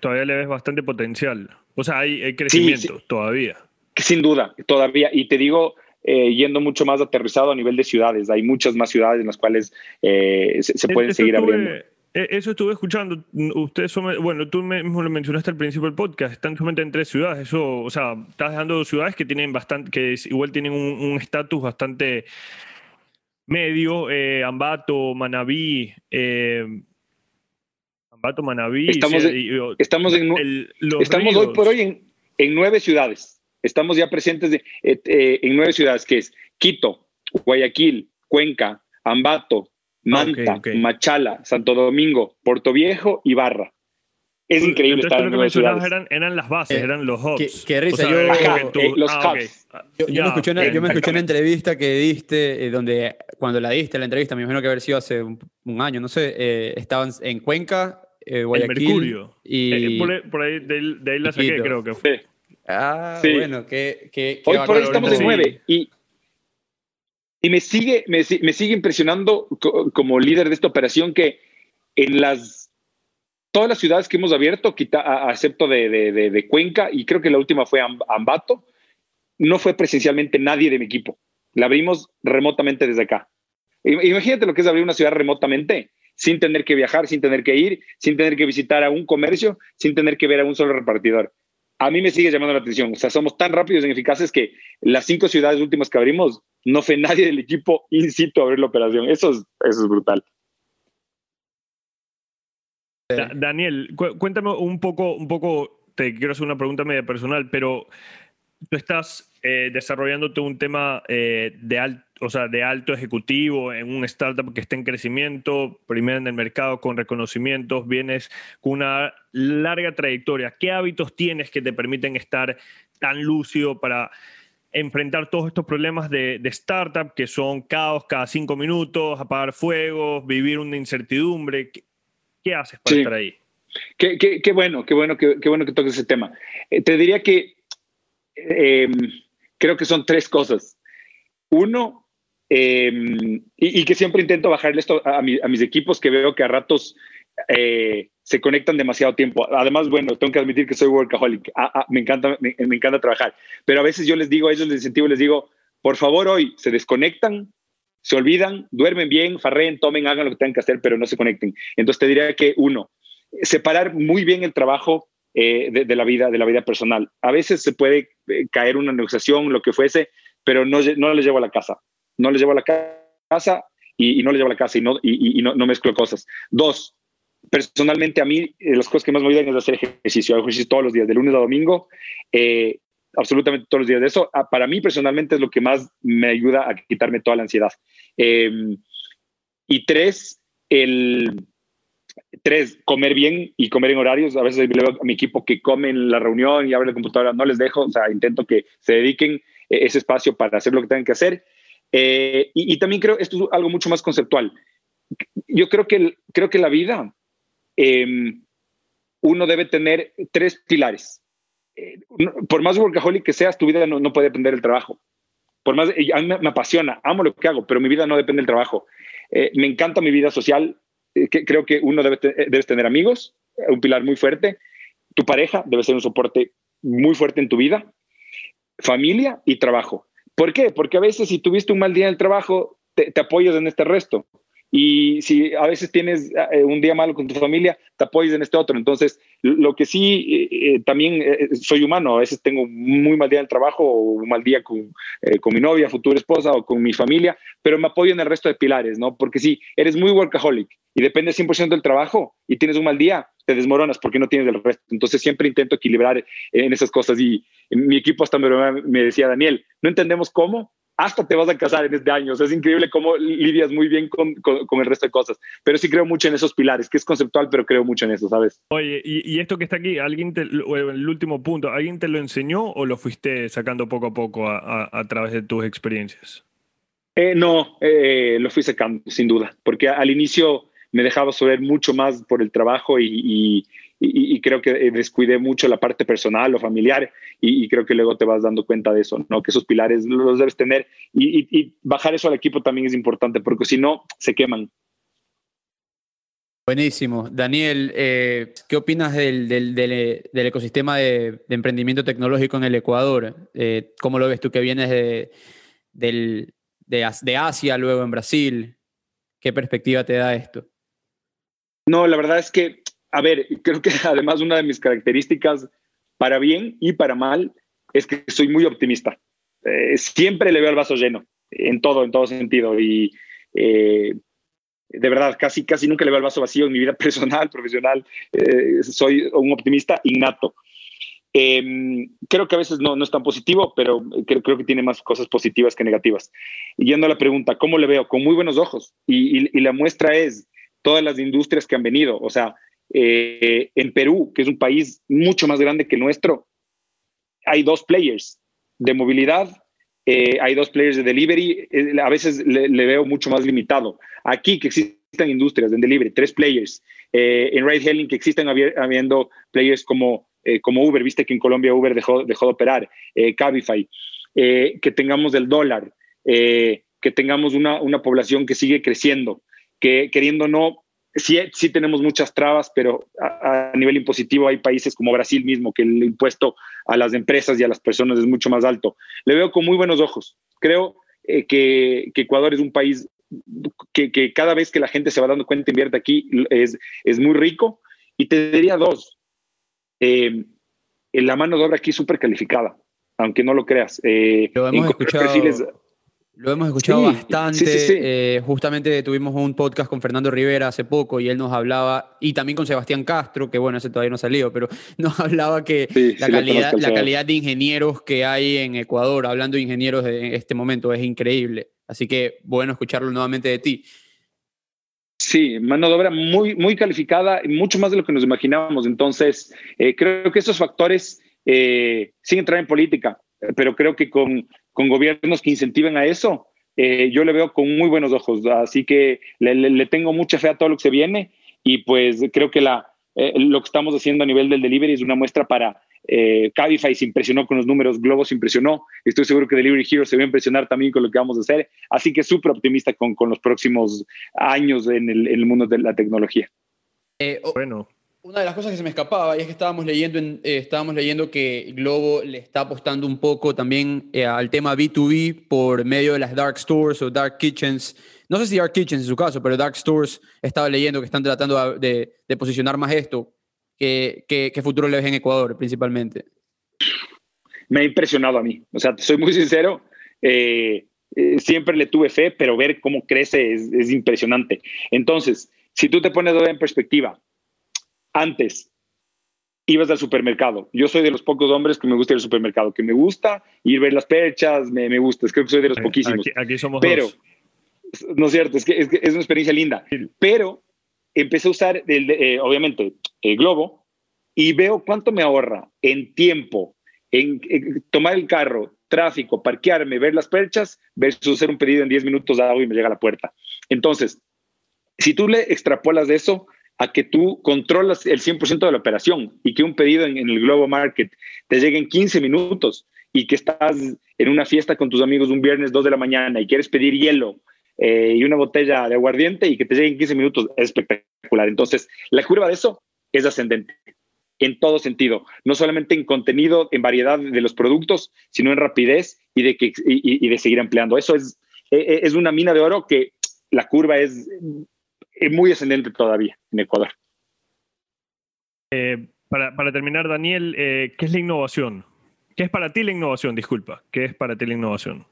Speaker 3: Todavía, le ves bastante potencial. O sea, hay, crecimiento todavía.
Speaker 1: Sin duda, todavía. Y te digo, eh, yendo mucho más aterrizado a nivel de ciudades. Hay muchas más ciudades en las cuales eh, se, pueden seguir abriendo. Eh,
Speaker 3: eso estuve escuchando. Ustedes son, bueno, tú mismo lo mencionaste al principio del podcast, están solamente en tres ciudades. Eso, o sea, estás dejando ciudades que tienen bastante, que igual tienen un estatus bastante medio, Ambato, Manabí, Ambato, Manabí.
Speaker 1: Estamos, estamos, en, estamos hoy por hoy en, en nueve ciudades. Estamos ya presentes eh, eh, en nueve ciudades, que es Quito, Guayaquil, Cuenca, Ambato, Manta, Machala, Santo Domingo, Puerto Viejo y Barra. es increíble estar
Speaker 3: en que mencionabas eran, eran, las bases, eh, eran los hubs.
Speaker 2: Qué, risa, yo,
Speaker 1: los ah, hubs.
Speaker 2: Yo, me escuché una, yo, me escuché una, entrevista que diste, eh, donde cuando la diste, la entrevista, me imagino que haber sido hace un, año, no sé, eh, estaban en Cuenca, eh, Guayaquil.
Speaker 3: Mercurio. Y, por, ahí, de, de, ahí la saqué, creo que fue.
Speaker 2: Ah, bueno, que, que,
Speaker 1: Hoy por ahí estamos en nueve. Y, y me, sigue, me, me sigue impresionando como líder de esta operación que en las todas las ciudades que hemos abierto, quita, excepto de, de, de, Cuenca, y creo que la última fue Ambato, no fue presencialmente nadie de mi equipo. La abrimos remotamente desde acá. Imagínate lo que es abrir una ciudad remotamente, sin tener que viajar, sin tener que ir, sin tener que visitar a un comercio, sin tener que ver a un solo repartidor. A mí me sigue llamando la atención. O sea, somos tan rápidos y eficaces que las cinco ciudades últimas que abrimos, no fue nadie del equipo in situ a abrir la operación. Eso es, eso es brutal.
Speaker 3: Daniel, cuéntame un poco, un poco, te quiero hacer una pregunta media personal, pero tú estás eh, desarrollándote un tema eh, de, alto, o sea, de alto ejecutivo en un startup que está en crecimiento, primero en el mercado con reconocimientos, vienes con una larga trayectoria. ¿Qué hábitos tienes que te permiten estar tan lúcido para enfrentar todos estos problemas de, de, startup que son caos cada cinco minutos, apagar fuegos, vivir una incertidumbre. ¿Qué haces para estar ahí?
Speaker 1: Qué, qué, bueno, qué bueno, qué, bueno que toques ese tema. Eh, te diría que em, creo que son tres cosas. Uno, em, y, que siempre intento bajarle esto a, mis equipos que veo que a ratos eh, se conectan demasiado tiempo. Además, bueno, tengo que admitir que soy workaholic. Ah, ah, me, encanta, me, me, encanta trabajar. Pero a veces yo les digo a ellos, les incentivo, les digo, por favor, hoy se desconectan, se olvidan, duermen bien, farreen, tomen, hagan lo que tengan que hacer, pero no se conecten. Entonces te diría que uno, separar muy bien el trabajo eh, de, la vida, de la vida personal. A veces se puede eh, caer una negociación, lo que fuese, pero no, no les llevo a la casa. No les llevo a la casa y, no les llevo a la casa y no, y, no, mezclo cosas. Dos, personalmente a mí eh, las cosas que más me ayudan es hacer ejercicio. Hago ejercicio todos los días, de lunes a domingo absolutamente todos los días de eso. Ah, para mí personalmente es lo que más me ayuda a quitarme toda la ansiedad. Em, y tres, el, tres, comer bien y comer en horarios. A veces veo a mi equipo que come en la reunión y abre la computadora, no les dejo, o sea, intento que se dediquen eh, ese espacio para hacer lo que tengan que hacer. Eh, y, también creo, esto es algo mucho más conceptual. Yo creo que, creo que la vida, em, uno debe tener tres pilares por más workaholic que seas, tu vida no, puede depender del trabajo. Por más, a mí me, apasiona, amo lo que hago, pero mi vida no depende del trabajo. Eh, me encanta mi vida social. Eh, creo que uno debe debes tener amigos, un pilar muy fuerte. Tu pareja debe ser un soporte muy fuerte en tu vida. Familia y trabajo. ¿Por qué? Porque a veces si tuviste un mal día en el trabajo, te apoyas en este resto. Y si a veces tienes eh, un día malo con tu familia, te apoyas en este otro. Entonces, lo que sí, eh, eh, también soy humano, a veces tengo muy mal día en el trabajo o un mal día con, con, mi novia, futura esposa o con mi familia, pero me apoyo en el resto de pilares, ¿no? Porque si eres muy workaholic y depende 100% del trabajo y tienes un mal día, te desmoronas porque no tienes el resto. Entonces, siempre intento equilibrar en esas cosas y mi equipo hasta me, me decía, Daniel, no entendemos cómo, hasta te vas a casar en este año. O sea, es increíble cómo lidias muy bien con, con, el resto de cosas. Pero sí creo mucho en esos pilares, que es conceptual, pero creo mucho en eso, ¿sabes?
Speaker 3: Oye, y, y esto que está aquí, alguien te, el último punto, ¿alguien te lo enseñó o lo fuiste sacando poco a poco a, a, través de tus experiencias?
Speaker 1: Eh, no, eh, lo fui sacando, sin duda, porque al inicio me dejaba saber mucho más por el trabajo y, y, creo que eh, descuidé mucho la parte personal o familiar y, creo que luego te vas dando cuenta de eso, ¿no? Que esos pilares los debes tener y, bajar eso al equipo también es importante porque si no, se queman.
Speaker 2: Buenísimo. Daniel, eh, ¿qué opinas del, del, del, ecosistema de, emprendimiento tecnológico en el Ecuador? Eh, ¿Cómo lo ves tú que vienes de, de Asia, luego en Brasil? ¿Qué perspectiva te da esto?
Speaker 1: No, la verdad es que a ver, creo que [laughs] además una de mis características, para bien y para mal, es que soy muy optimista. Eh, siempre le veo el vaso lleno, en todo, en todo sentido. Y eh, de verdad, casi, casi nunca le veo el vaso vacío en mi vida [laughs] personal, profesional. Eh, soy un optimista innato. Em, creo que a veces no, no es tan positivo, pero creo, creo, que tiene más cosas positivas que negativas. yendo a la pregunta, ¿cómo le veo? Con muy buenos ojos. y, y la muestra es todas las industrias que han venido. O sea, eh, en Perú, que es un país mucho más grande que nuestro, hay dos players de movilidad, eh, hay dos players de delivery, a veces le, veo mucho más limitado. Aquí que existen industrias de delivery, tres players, en ride hailing que existen habiendo players como, como Uber, viste que en Colombia Uber dejó, dejó de operar, Cabify, que tengamos el dólar, que tengamos una, una población que sigue creciendo, que queriendo no, sí, sí tenemos muchas trabas, pero a, nivel impositivo hay países como Brasil mismo, que el impuesto a las empresas y a las personas es mucho más alto. Le veo con muy buenos ojos. Creo eh, que, que, Ecuador es un país que, que, cada vez que la gente se va dando cuenta invierte aquí es, es muy rico. Y te diría dos. Eh, la mano de obra aquí es súper calificada, aunque no lo creas.
Speaker 2: Eh, lo hemos escuchado. Lo hemos escuchado bastante. Eh, justamente tuvimos un podcast con Fernando Rivera hace poco y él nos hablaba, y también con Sebastián Castro, que bueno, ese todavía no ha salido, pero [laughs] nos hablaba que la, calidad, la calidad de ingenieros que hay en Ecuador, hablando de ingenieros en este momento, es increíble. Así que bueno escucharlo nuevamente de ti.
Speaker 1: Sí, mano de obra muy, muy calificada, mucho más de lo que nos imaginábamos. Entonces, eh, creo que esos factores, eh, sin entrar en política, pero creo que con, con gobiernos que incentiven a eso, eh, yo le veo con muy buenos ojos. Así que le, tengo mucha fe a todo lo que se viene y pues creo que la, eh, lo que estamos haciendo a nivel del delivery es una muestra para eh, Cabify se impresionó con los números, Globo se impresionó, estoy seguro que Delivery Hero se va a impresionar también con lo que vamos a hacer, así que súper optimista con, con, los próximos años en el, en el, mundo de la tecnología.
Speaker 2: bueno, una de las cosas que se me escapaba y es que estábamos leyendo, eh, estábamos leyendo que Globo le está apostando un poco también eh, al tema B2B por medio de las dark stores o dark kitchens. No sé si dark kitchens en su caso, pero dark stores estaba leyendo que están tratando de, posicionar más esto. ¿Qué, qué, futuro le ves en Ecuador principalmente?
Speaker 1: Me ha impresionado a mí. O sea, soy muy sincero. Eh, siempre le tuve fe, pero ver cómo crece es, es impresionante. Entonces, si tú te pones en perspectiva, antes ibas al supermercado. Yo soy de los pocos hombres que me gusta ir al supermercado, que me gusta ir a ver las perchas, me, me gusta, creo que soy de los poquísimos.
Speaker 3: Aquí, somos
Speaker 1: Pero, no es cierto, es que, es, una experiencia linda. Pero empecé a usar, el, eh, obviamente, el globo y veo cuánto me ahorra en tiempo, en, tomar el carro, tráfico, parquearme, ver las perchas, versus hacer un pedido en 10 minutos de agua y me llega a la puerta. Entonces, si tú le extrapolas de eso, a que tú controlas el 100% de la operación y que un pedido en, el Globo Market te llegue en 15 minutos y que estás en una fiesta con tus amigos un viernes 2 de la mañana y quieres pedir hielo eh, y una botella de aguardiente y que te llegue en 15 minutos, es espectacular. Entonces, la curva de eso es ascendente en todo sentido, no solamente en contenido, en variedad de los productos, sino en rapidez y de, que, y, de seguir empleando. Eso es, e, e, es una mina de oro que la curva es muy ascendente todavía en Ecuador.
Speaker 3: Eh, para, para, terminar, Daniel, eh, ¿qué es la innovación? ¿Qué es para ti la innovación? Disculpa, ¿qué es para ti la innovación?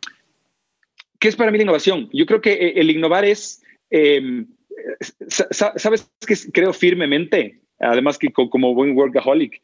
Speaker 1: ¿Qué es para mí la innovación? Yo creo que eh, el innovar es, em, ¿sabes qué creo firmemente? Además que como buen workaholic,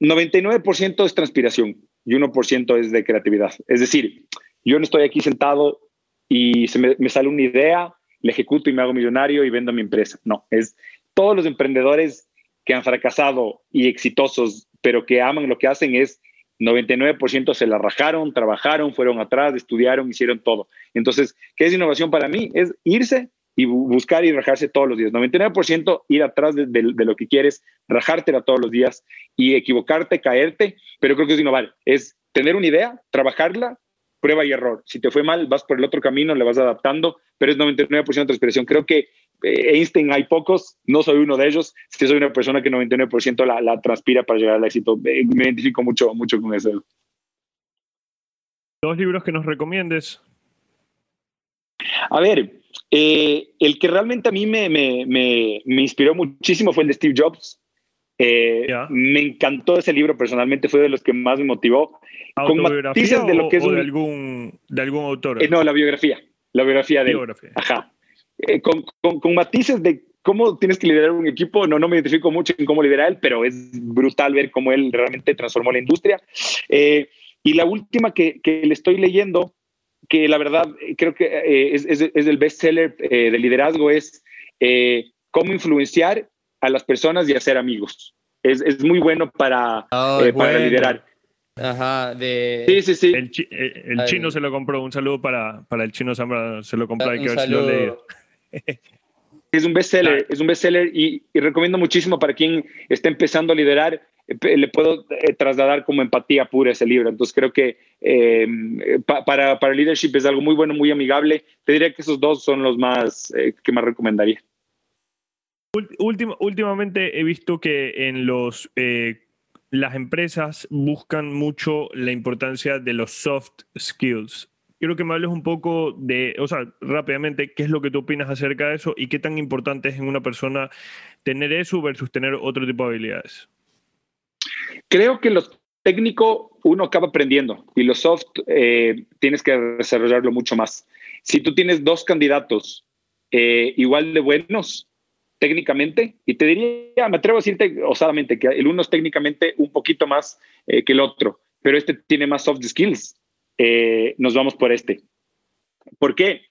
Speaker 1: 99% es transpiración y 1% es de creatividad. Es decir, yo no estoy aquí sentado y se me, me sale una idea le ejecuto y me hago millonario y vendo mi empresa. No, es todos los emprendedores que han fracasado y exitosos, pero que aman lo que hacen, es 99% se la rajaron, trabajaron, fueron atrás, estudiaron, hicieron todo. Entonces, ¿qué es innovación para mí? Es irse y buscar y rajarse todos los días. 99% ir atrás de, lo que quieres, rajártela todos los días y equivocarte, caerte, pero creo que es innovar. Es tener una idea, trabajarla, prueba y error. Si te fue mal, vas por el otro camino, le vas adaptando, pero es 99% de expresión. Creo que eh, Einstein hay pocos, no soy uno de ellos, sí soy una persona que 99% la, la transpira para llegar al éxito. Me, identifico mucho, mucho con eso.
Speaker 3: ¿Dos libros que nos recomiendes?
Speaker 1: A ver, eh, el que realmente a mí me, me, me, inspiró muchísimo fue el de Steve Jobs. Eh, me encantó ese libro personalmente, fue de los que más me motivó.
Speaker 3: Con matices de lo que es de algún de algún autor.
Speaker 1: Eh, no, la biografía, la biografía de biografía. Ajá. Eh, con, con, matices de cómo tienes que liderar un equipo, no, no me identifico mucho en cómo lidera él, pero es brutal ver cómo él realmente transformó la industria. y la última que, que, le estoy leyendo, que la verdad creo que es, es, es, el bestseller de liderazgo, es Cómo influenciar a las personas y hacer amigos. Es, es muy bueno para,
Speaker 2: Oh,
Speaker 1: eh,
Speaker 2: es
Speaker 1: para
Speaker 2: bueno.
Speaker 1: liderar.
Speaker 2: Ajá, de...
Speaker 1: Sí, sí, sí.
Speaker 3: El, chi- eh, el chino se lo compró. Un saludo para, para el chino Zambrano. Se lo compró. Hay
Speaker 2: un
Speaker 3: que ver si lo. [laughs]
Speaker 1: Es un bestseller,
Speaker 3: Claro.
Speaker 1: es un bestseller y, y recomiendo muchísimo para quien está empezando a liderar. eh, Le puedo eh, trasladar como empatía pura ese libro. Entonces creo que eh, pa- para, para leadership es algo muy bueno, muy amigable. Te diría que esos dos son los más eh, que más recomendaría.
Speaker 3: Última- últimamente he visto que en los eh, las empresas buscan mucho la importancia de los soft skills. Quiero que me hables un poco de, o sea, rápidamente, qué es lo que tú opinas acerca de eso y qué tan importante es en una persona tener eso versus tener otro tipo de habilidades.
Speaker 1: Creo que lo técnico uno acaba aprendiendo y lo soft eh, tienes que desarrollarlo mucho más. Si tú tienes dos candidatos eh, igual de buenos técnicamente, y te diría, me atrevo a decirte osadamente que el uno es técnicamente un poquito más eh, que el otro, pero este tiene más soft skills, eh, nos vamos por este. ¿Por qué?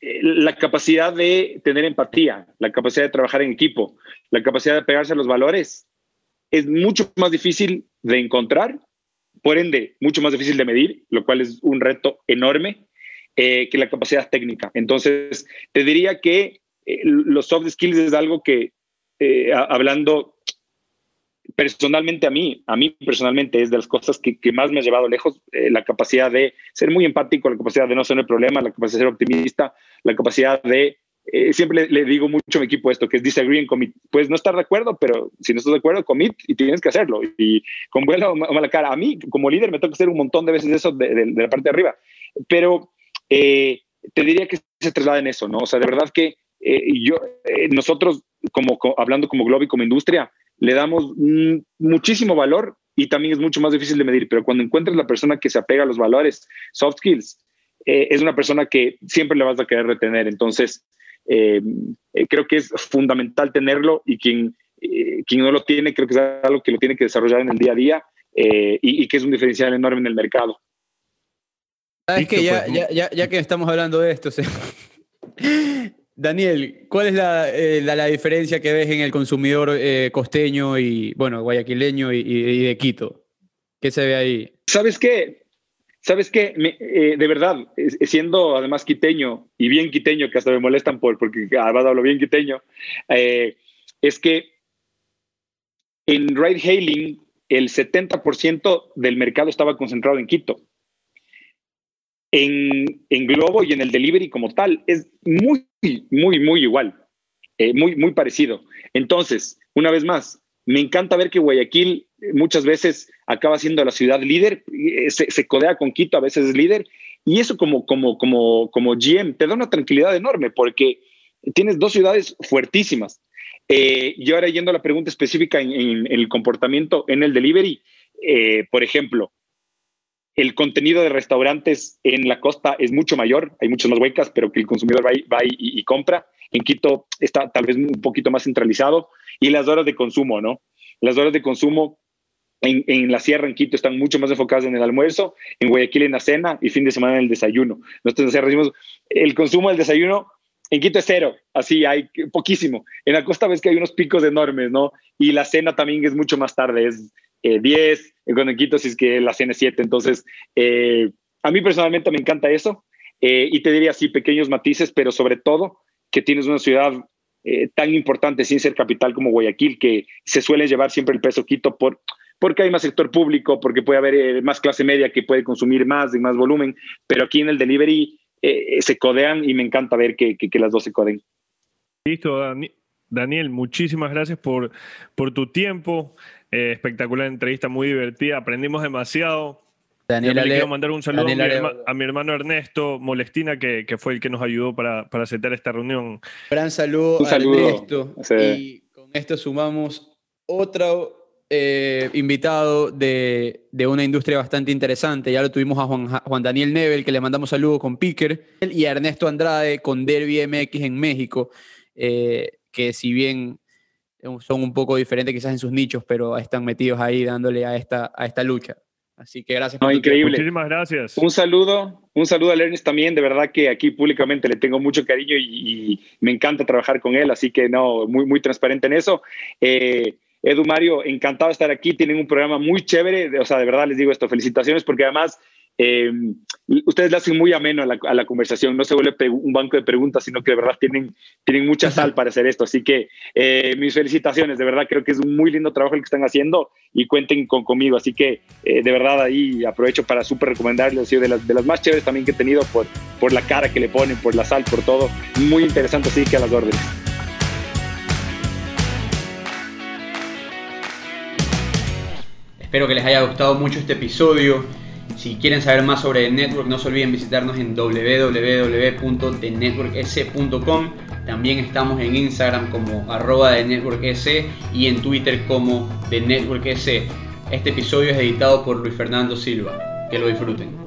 Speaker 1: Eh, La capacidad de tener empatía, la capacidad de trabajar en equipo, la capacidad de pegarse a los valores, es mucho más difícil de encontrar, por ende, mucho más difícil de medir, lo cual es un reto enorme, eh, que la capacidad técnica. Entonces, te diría que eh, los soft skills es algo que, eh, a- hablando personalmente a mí, a mí personalmente es de las cosas que, que más me ha llevado lejos, eh, la capacidad de ser muy empático, la capacidad de no ser el problema, la capacidad de ser optimista, la capacidad de eh, siempre le, le, digo mucho a mi equipo esto, que es disagree and commit. Puedes no estar de acuerdo, pero si no estás de acuerdo, commit y tienes que hacerlo. Y con buena o mala cara. A mí, como líder, me toca hacer un montón de veces eso de, de, de la parte de arriba. Pero eh, te diría que se traslada en eso, ¿no? O sea, de verdad que eh, yo, eh, nosotros, como, hablando como Globo y como industria, le damos mm, muchísimo valor y también es mucho más difícil de medir. Pero cuando encuentras la persona que se apega a los valores, soft skills, eh, es una persona que siempre le vas a querer retener. Entonces, eh, creo que es fundamental tenerlo y quien, eh, quien no lo tiene, creo que es algo que lo tiene que desarrollar en el día a día eh, y, y, que es un diferencial enorme en el mercado.
Speaker 2: Sabes que ya, ya, ya, ya, que estamos hablando de esto, [laughs] Daniel, ¿cuál es la, eh, la, la, diferencia que ves en el consumidor eh, costeño y, bueno, guayaquileño y, de Quito? ¿Qué se ve ahí?
Speaker 1: ¿Sabes qué? ¿Sabes qué? Eh, de verdad, siendo además quiteño y bien quiteño, que hasta me molestan por, porque además hablo bien quiteño, es que en ride hailing el 70% del mercado estaba concentrado en Quito. En, Globo y en el delivery como tal es muy, muy, muy igual, eh, muy, muy parecido. Entonces, una vez más, me encanta ver que Guayaquil muchas veces acaba siendo la ciudad líder, se, se, codea con Quito, a veces es líder, y eso como, como, como, como GM te da una tranquilidad enorme porque tienes dos ciudades fuertísimas. Eh, y ahora yendo a la pregunta específica en el comportamiento en el delivery, eh, por ejemplo, el contenido de restaurantes en la costa es mucho mayor, hay muchas más huecas, pero que el consumidor va, y, va y, compra. En Quito está tal vez un poquito más centralizado. Y las horas de consumo, ¿no? Las horas de consumo en, la sierra, en Quito, están mucho más enfocadas en el almuerzo, en Guayaquil en la cena y fin de semana en el desayuno. Nosotros en decimos, el consumo del desayuno en Quito es cero, así hay poquísimo. En la costa ves que hay unos picos enormes, ¿no? Y la cena también es mucho más tarde, es eh, 10, cuando en Quito si es que la cena es 7. Entonces, eh, a mí personalmente me encanta eso. Eh, y te diría así, pequeños matices, pero sobre todo que tienes una ciudad eh, tan importante sin ser capital como Guayaquil, que se suele llevar siempre el peso Quito por, porque hay más sector público, porque puede haber más clase media que puede consumir más y más volumen, pero aquí en el delivery se codean y me encanta ver que, que, que las dos se coden.
Speaker 3: Listo, Daniel, muchísimas gracias por, por tu tiempo. Eh, espectacular entrevista, muy divertida. Aprendimos demasiado.
Speaker 2: Daniel
Speaker 3: le quiero mandar un saludo a mi, herma, a mi, hermano Ernesto Molestina, que, que, fue el que nos ayudó para, para aceptar esta reunión.
Speaker 2: Gran saludo,
Speaker 1: un saludo.
Speaker 2: a Ernesto. Sí. Y con esto sumamos otro eh, invitado de, de, una industria bastante interesante. Ya lo tuvimos a Juan, Juan Daniel Nebel, que le mandamos saludos con Picker, y a Ernesto Andrade con Derby MX en México, eh, que si bien son un poco diferentes quizás en sus nichos, pero están metidos ahí dándole a esta, a esta lucha. Así que gracias.
Speaker 1: por increíble.
Speaker 3: Muchísimas gracias.
Speaker 1: Un saludo, un saludo a Ernest también. De verdad que aquí públicamente le tengo mucho cariño y, me encanta trabajar con él. Así que no, muy, muy transparente en eso. Eh, Edu Mario, encantado de estar aquí. Tienen un programa muy chévere. O sea, de verdad les digo esto, felicitaciones porque además eh, ustedes le hacen muy ameno a la, conversación, no se vuelve un banco de preguntas, sino que de verdad tienen, tienen mucha sal para hacer esto. Así que eh, mis felicitaciones, de verdad creo que es un muy lindo trabajo el que están haciendo y cuenten con, conmigo. Así que eh, de verdad ahí aprovecho para súper recomendarles, de las, de las más chéveres también que he tenido por, por la cara que le ponen, por la sal, por todo. Muy interesante, así que a las órdenes.
Speaker 2: Espero que les haya gustado mucho este episodio. Si quieren saber más sobre The Network, no se olviden visitarnos en www.thenetworks.com. También estamos en Instagram como arroba de NetworkS y en Twitter como The Network Este episodio es editado por Luis Fernando Silva. Que lo disfruten.